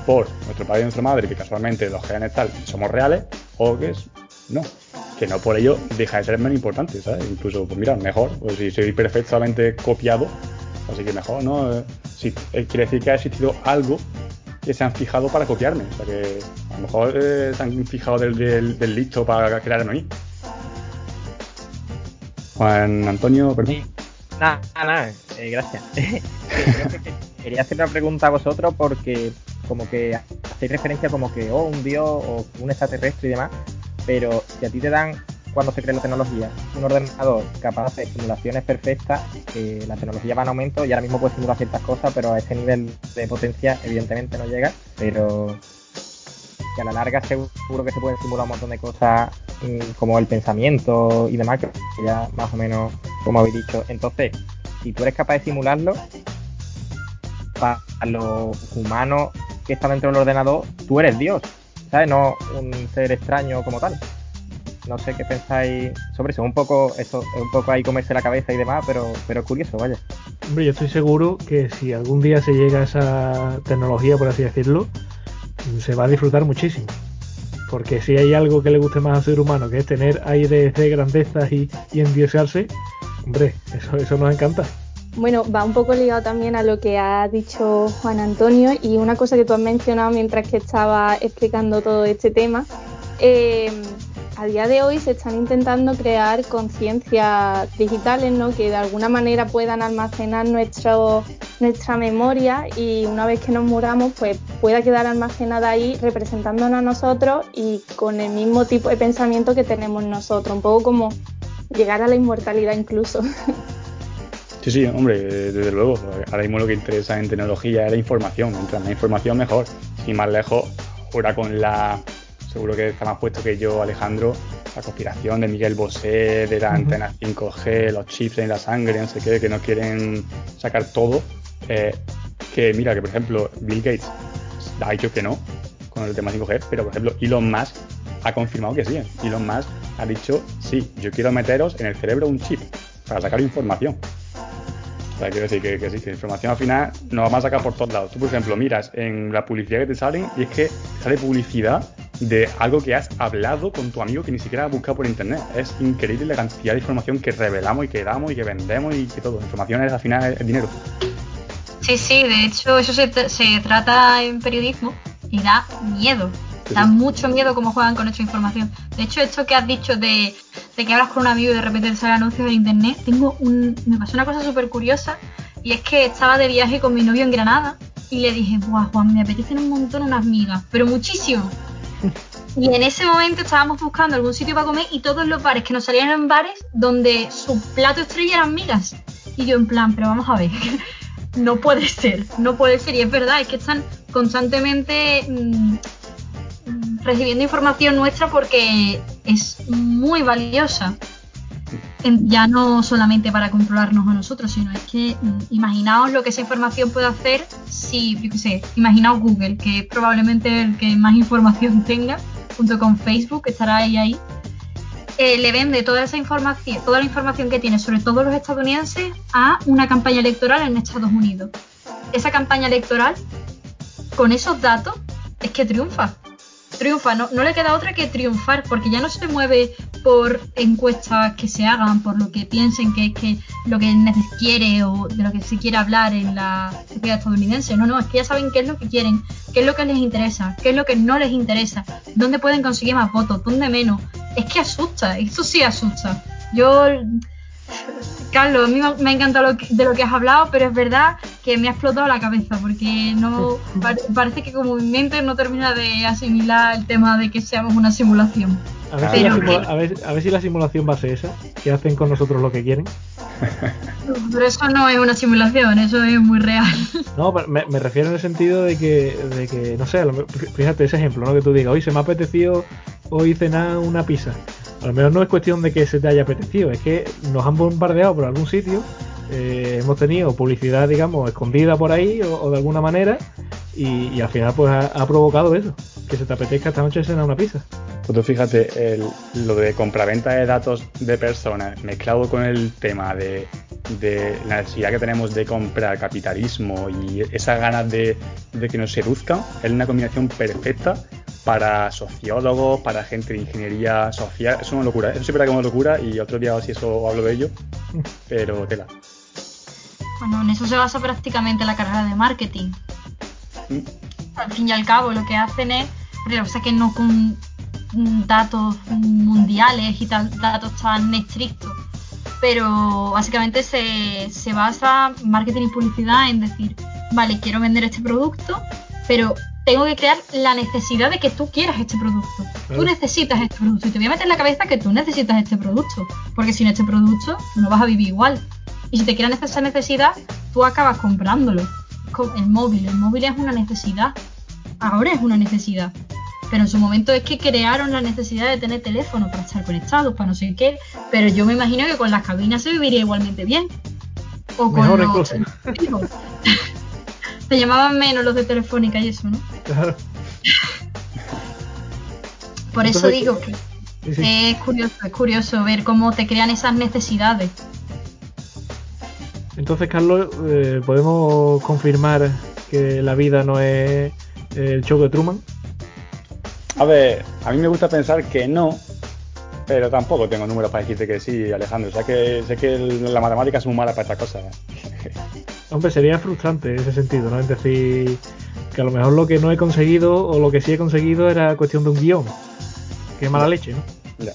por nuestro padre y nuestra madre, que casualmente los genes tal somos reales, o que es, no, que no por ello deja de ser menos importante, ¿sabes? Incluso, pues mira, mejor, pues si soy perfectamente copiado, así que mejor, ¿no? Eh, sí, eh, quiere decir que ha existido algo que se han fijado para copiarme, o sea que a lo mejor eh, se han fijado del, del, listo para crearme a mí. Juan Antonio, perdón. Nada, nada, eh, gracias. quería hacer una pregunta a vosotros porque como que hacéis referencia como que, oh, un dios o un extraterrestre y demás, pero si a ti te dan, cuando se crea la tecnología, un ordenador capaz de simulaciones perfectas, eh, la tecnología va en aumento y ahora mismo puede simular ciertas cosas, pero a ese nivel de potencia evidentemente no llega, pero que a la larga seguro que se pueden simular un montón de cosas como el pensamiento y demás, que ya más o menos como habéis dicho. Entonces, si tú eres capaz de simularlo, para los humanos que están dentro del ordenador, tú eres Dios, ¿sabes? No un ser extraño como tal. No sé qué pensáis sobre eso. Un poco, eso, es un poco ahí comerse la cabeza y demás, pero, pero curioso, vaya. Hombre, yo estoy seguro que si algún día se llega a esa tecnología, por así decirlo, se va a disfrutar muchísimo. Porque si hay algo que le guste más al ser humano, que es tener aire de grandeza y, y endiosarse, hombre, eso, eso nos encanta. Bueno, va un poco ligado también a lo que ha dicho Juan Antonio y una cosa que tú has mencionado mientras que estaba explicando todo este tema. Eh, a día de hoy se están intentando crear conciencias digitales, ¿no? Que de alguna manera puedan almacenar nuestro, nuestra memoria y una vez que nos muramos, pues pueda quedar almacenada ahí representándonos a nosotros y con el mismo tipo de pensamiento que tenemos nosotros, un poco como llegar a la inmortalidad incluso. Sí, sí, hombre, desde luego. Ahora mismo lo que interesa en tecnología es la información. Mientras más información, mejor. Y más lejos, ahora con la seguro que está más puesto que yo, Alejandro, la conspiración de Miguel Bosé, de la antena 5G, los chips en la sangre, no sé qué, que no quieren sacar todo. Eh, que mira, que por ejemplo, Bill Gates ha dicho que no con el tema 5G, pero por ejemplo, Elon Musk ha confirmado que sí. Elon Musk ha dicho, sí, yo quiero meteros en el cerebro un chip para sacar información. O sea, quiero decir que, que sí, que información al final nos vamos a sacar por todos lados. Tú, por ejemplo, miras en la publicidad que te salen y es que sale publicidad de algo que has hablado con tu amigo que ni siquiera has buscado por internet. Es increíble la cantidad de información que revelamos y que damos y que vendemos y que todo. Información es al final es dinero. Sí, sí, de hecho eso se, se trata en periodismo y da miedo. Da mucho miedo cómo juegan con esta información. De hecho, esto que has dicho de, de que hablas con un amigo y de repente te anuncios en internet. Tengo un, me pasó una cosa súper curiosa y es que estaba de viaje con mi novio en Granada y le dije, Buah, Juan, me apetecen un montón unas migas, pero muchísimo. Y en ese momento estábamos buscando algún sitio para comer y todos los bares que nos salían en bares donde su plato estrella eran migas. Y yo en plan, pero vamos a ver, no puede ser, no puede ser. Y es verdad, es que están constantemente mm, recibiendo información nuestra porque es muy valiosa. Ya no solamente para controlarnos a nosotros, sino es que mm, imaginaos lo que esa información puede hacer si, yo qué sé, imaginaos Google, que es probablemente el que más información tenga, junto con Facebook, que estará ahí ahí, eh, le vende toda esa información, toda la información que tiene sobre todos los estadounidenses a una campaña electoral en Estados Unidos. Esa campaña electoral, con esos datos, es que triunfa triunfa, no, no le queda otra que triunfar, porque ya no se mueve por encuestas que se hagan, por lo que piensen que es que lo que quiere o de lo que se quiere hablar en la sociedad estadounidense. No, no, es que ya saben qué es lo que quieren, qué es lo que les interesa, qué es lo que no les interesa, dónde pueden conseguir más votos, dónde menos. Es que asusta, eso sí asusta. Yo Carlos, a mí me ha encantado de lo que has hablado, pero es verdad que me ha explotado la cabeza porque no parece que como mi mente no termina de asimilar el tema de que seamos una simulación. A ver, si la, a ver, si la simulación va a ser esa, que hacen con nosotros lo que quieren. Pero eso no es una simulación, eso es muy real. No, me, me refiero en el sentido de que, de que no sé, fíjate ese ejemplo, ¿no? Que tú digas, hoy se me ha apetecido hoy cenar una pizza. A lo mejor no es cuestión de que se te haya apetecido, es que nos han bombardeado por algún sitio, eh, hemos tenido publicidad, digamos, escondida por ahí o, de alguna manera, y, al final pues ha, provocado eso, que se te apetezca esta noche cenar una pizza. Pues tú fíjate, lo de compraventa de datos de personas mezclado con el tema de, la necesidad que tenemos de comprar capitalismo y esas ganas de, de que nos seduzcan, es una combinación perfecta para sociólogos, para gente de ingeniería social. Es una locura. Eso siempre es una locura y otro día si eso hablo de ello. Pero tela. Bueno, en eso se basa prácticamente la carrera de marketing. Al fin y al cabo, lo que hacen es, pero, o sea, que no con datos mundiales y datos tan estrictos, pero básicamente se, se basa marketing y publicidad en decir, vale, quiero vender este producto, pero tengo que crear la necesidad de que tú quieras este producto. Tú necesitas este producto y te voy a meter en la cabeza que tú necesitas este producto, porque sin este producto no vas a vivir igual. Y si te crean esa necesidad, tú acabas comprándolo. El móvil, el móvil es una necesidad. Ahora es una necesidad. Pero en su momento es que crearon la necesidad de tener teléfono para estar conectados, para no sé qué. Pero yo me imagino que con las cabinas se viviría igualmente bien. O con los... Te llamaban menos los de Telefónica y eso, ¿no? Claro. Por eso digo que es curioso, es curioso ver cómo te crean esas necesidades. Entonces, Carlos, eh, ¿podemos confirmar que la vida no es el show de Truman? A ver, a mí me gusta pensar que no, pero tampoco tengo números para decirte que sí, Alejandro. O sea que sé que la matemática es muy mala para estas cosas. Hombre, sería frustrante en ese sentido, ¿no? Es decir, que a lo mejor lo que no he conseguido o lo que sí he conseguido era cuestión de un guion. Qué mala leche, ¿no? Ya.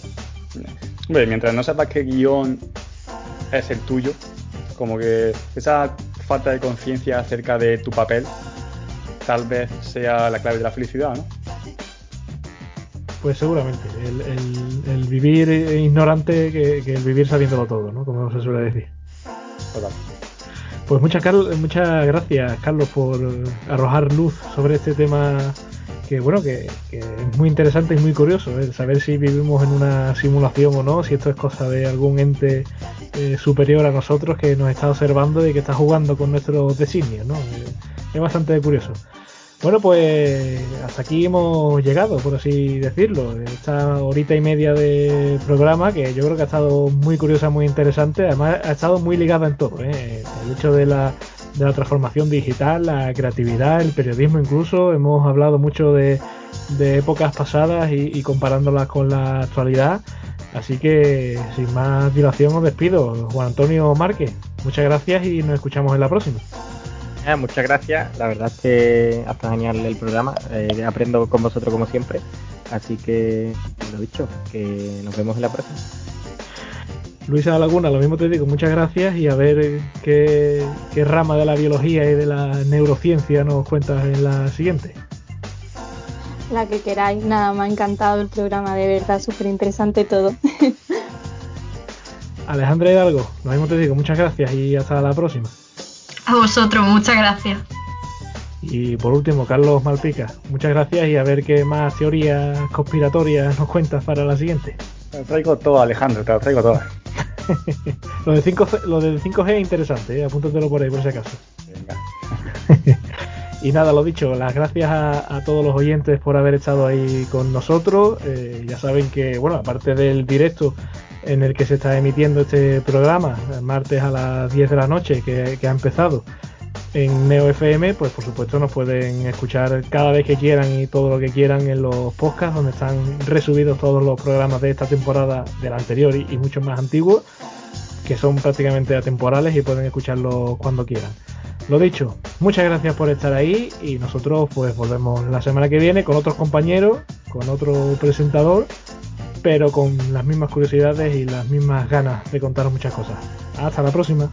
Hombre, mientras no sepas qué guion es el tuyo, como que esa falta de conciencia acerca de tu papel tal vez sea la clave de la felicidad, ¿no? Pues seguramente, el, vivir ignorante que, que, el vivir sabiéndolo todo, ¿no? Como se suele decir. Total. Pues muchas, muchas gracias, Carlos, por arrojar luz sobre este tema que, bueno, que, es muy interesante y muy curioso, ¿eh? saber si vivimos en una simulación o no, si esto es cosa de algún ente eh, superior a nosotros que nos está observando y que está jugando con nuestros designios, ¿no? Eh, es bastante curioso. Bueno, pues hasta aquí hemos llegado, por así decirlo. Esta horita y media de programa que yo creo que ha estado muy curiosa, muy interesante. Además, ha estado muy ligada en todo. ¿eh? El hecho de la, de la transformación digital, la creatividad, el periodismo incluso. Hemos hablado mucho de, épocas pasadas y comparándolas con la actualidad. Así que, sin más dilación, os despido. Juan Antonio Márquez, muchas gracias y nos escuchamos en la próxima muchas gracias. La verdad es que hasta genial el programa. Eh, aprendo con vosotros como siempre. Así que, lo dicho, que nos vemos en la próxima. Luisa Laguna, lo mismo te digo, muchas gracias y a ver qué, qué rama de la biología y de la neurociencia nos cuentas en la siguiente. La que queráis, nada, me ha encantado el programa, de verdad, súper interesante todo. Alejandra Hidalgo, lo mismo te digo, muchas gracias y hasta la próxima. A vosotros, muchas gracias. Y por último, Carlos Malpica, muchas gracias y a ver qué más teorías conspiratorias nos cuentas para la siguiente. Te lo traigo todo, Alejandro, te lo traigo todo. lo, de 5G, lo del 5G es interesante, ¿eh? apúntatelo por ahí por si acaso. Venga. y nada, lo dicho, las gracias a, todos los oyentes por haber estado ahí con nosotros. Eh, ya saben que, bueno, aparte del directo en el que se está emitiendo este programa, martes a las 10 de la noche, que, ha empezado en Neo FM, pues por supuesto nos pueden escuchar cada vez que quieran y todo lo que quieran en los podcasts, donde están resubidos todos los programas de esta temporada, del anterior y, y muchos más antiguos, que son prácticamente atemporales y pueden escucharlos cuando quieran. Lo dicho, muchas gracias por estar ahí y nosotros pues volvemos la semana que viene con otros compañeros, con otro presentador, pero con las mismas curiosidades y las mismas ganas de contaros muchas cosas. Hasta la próxima.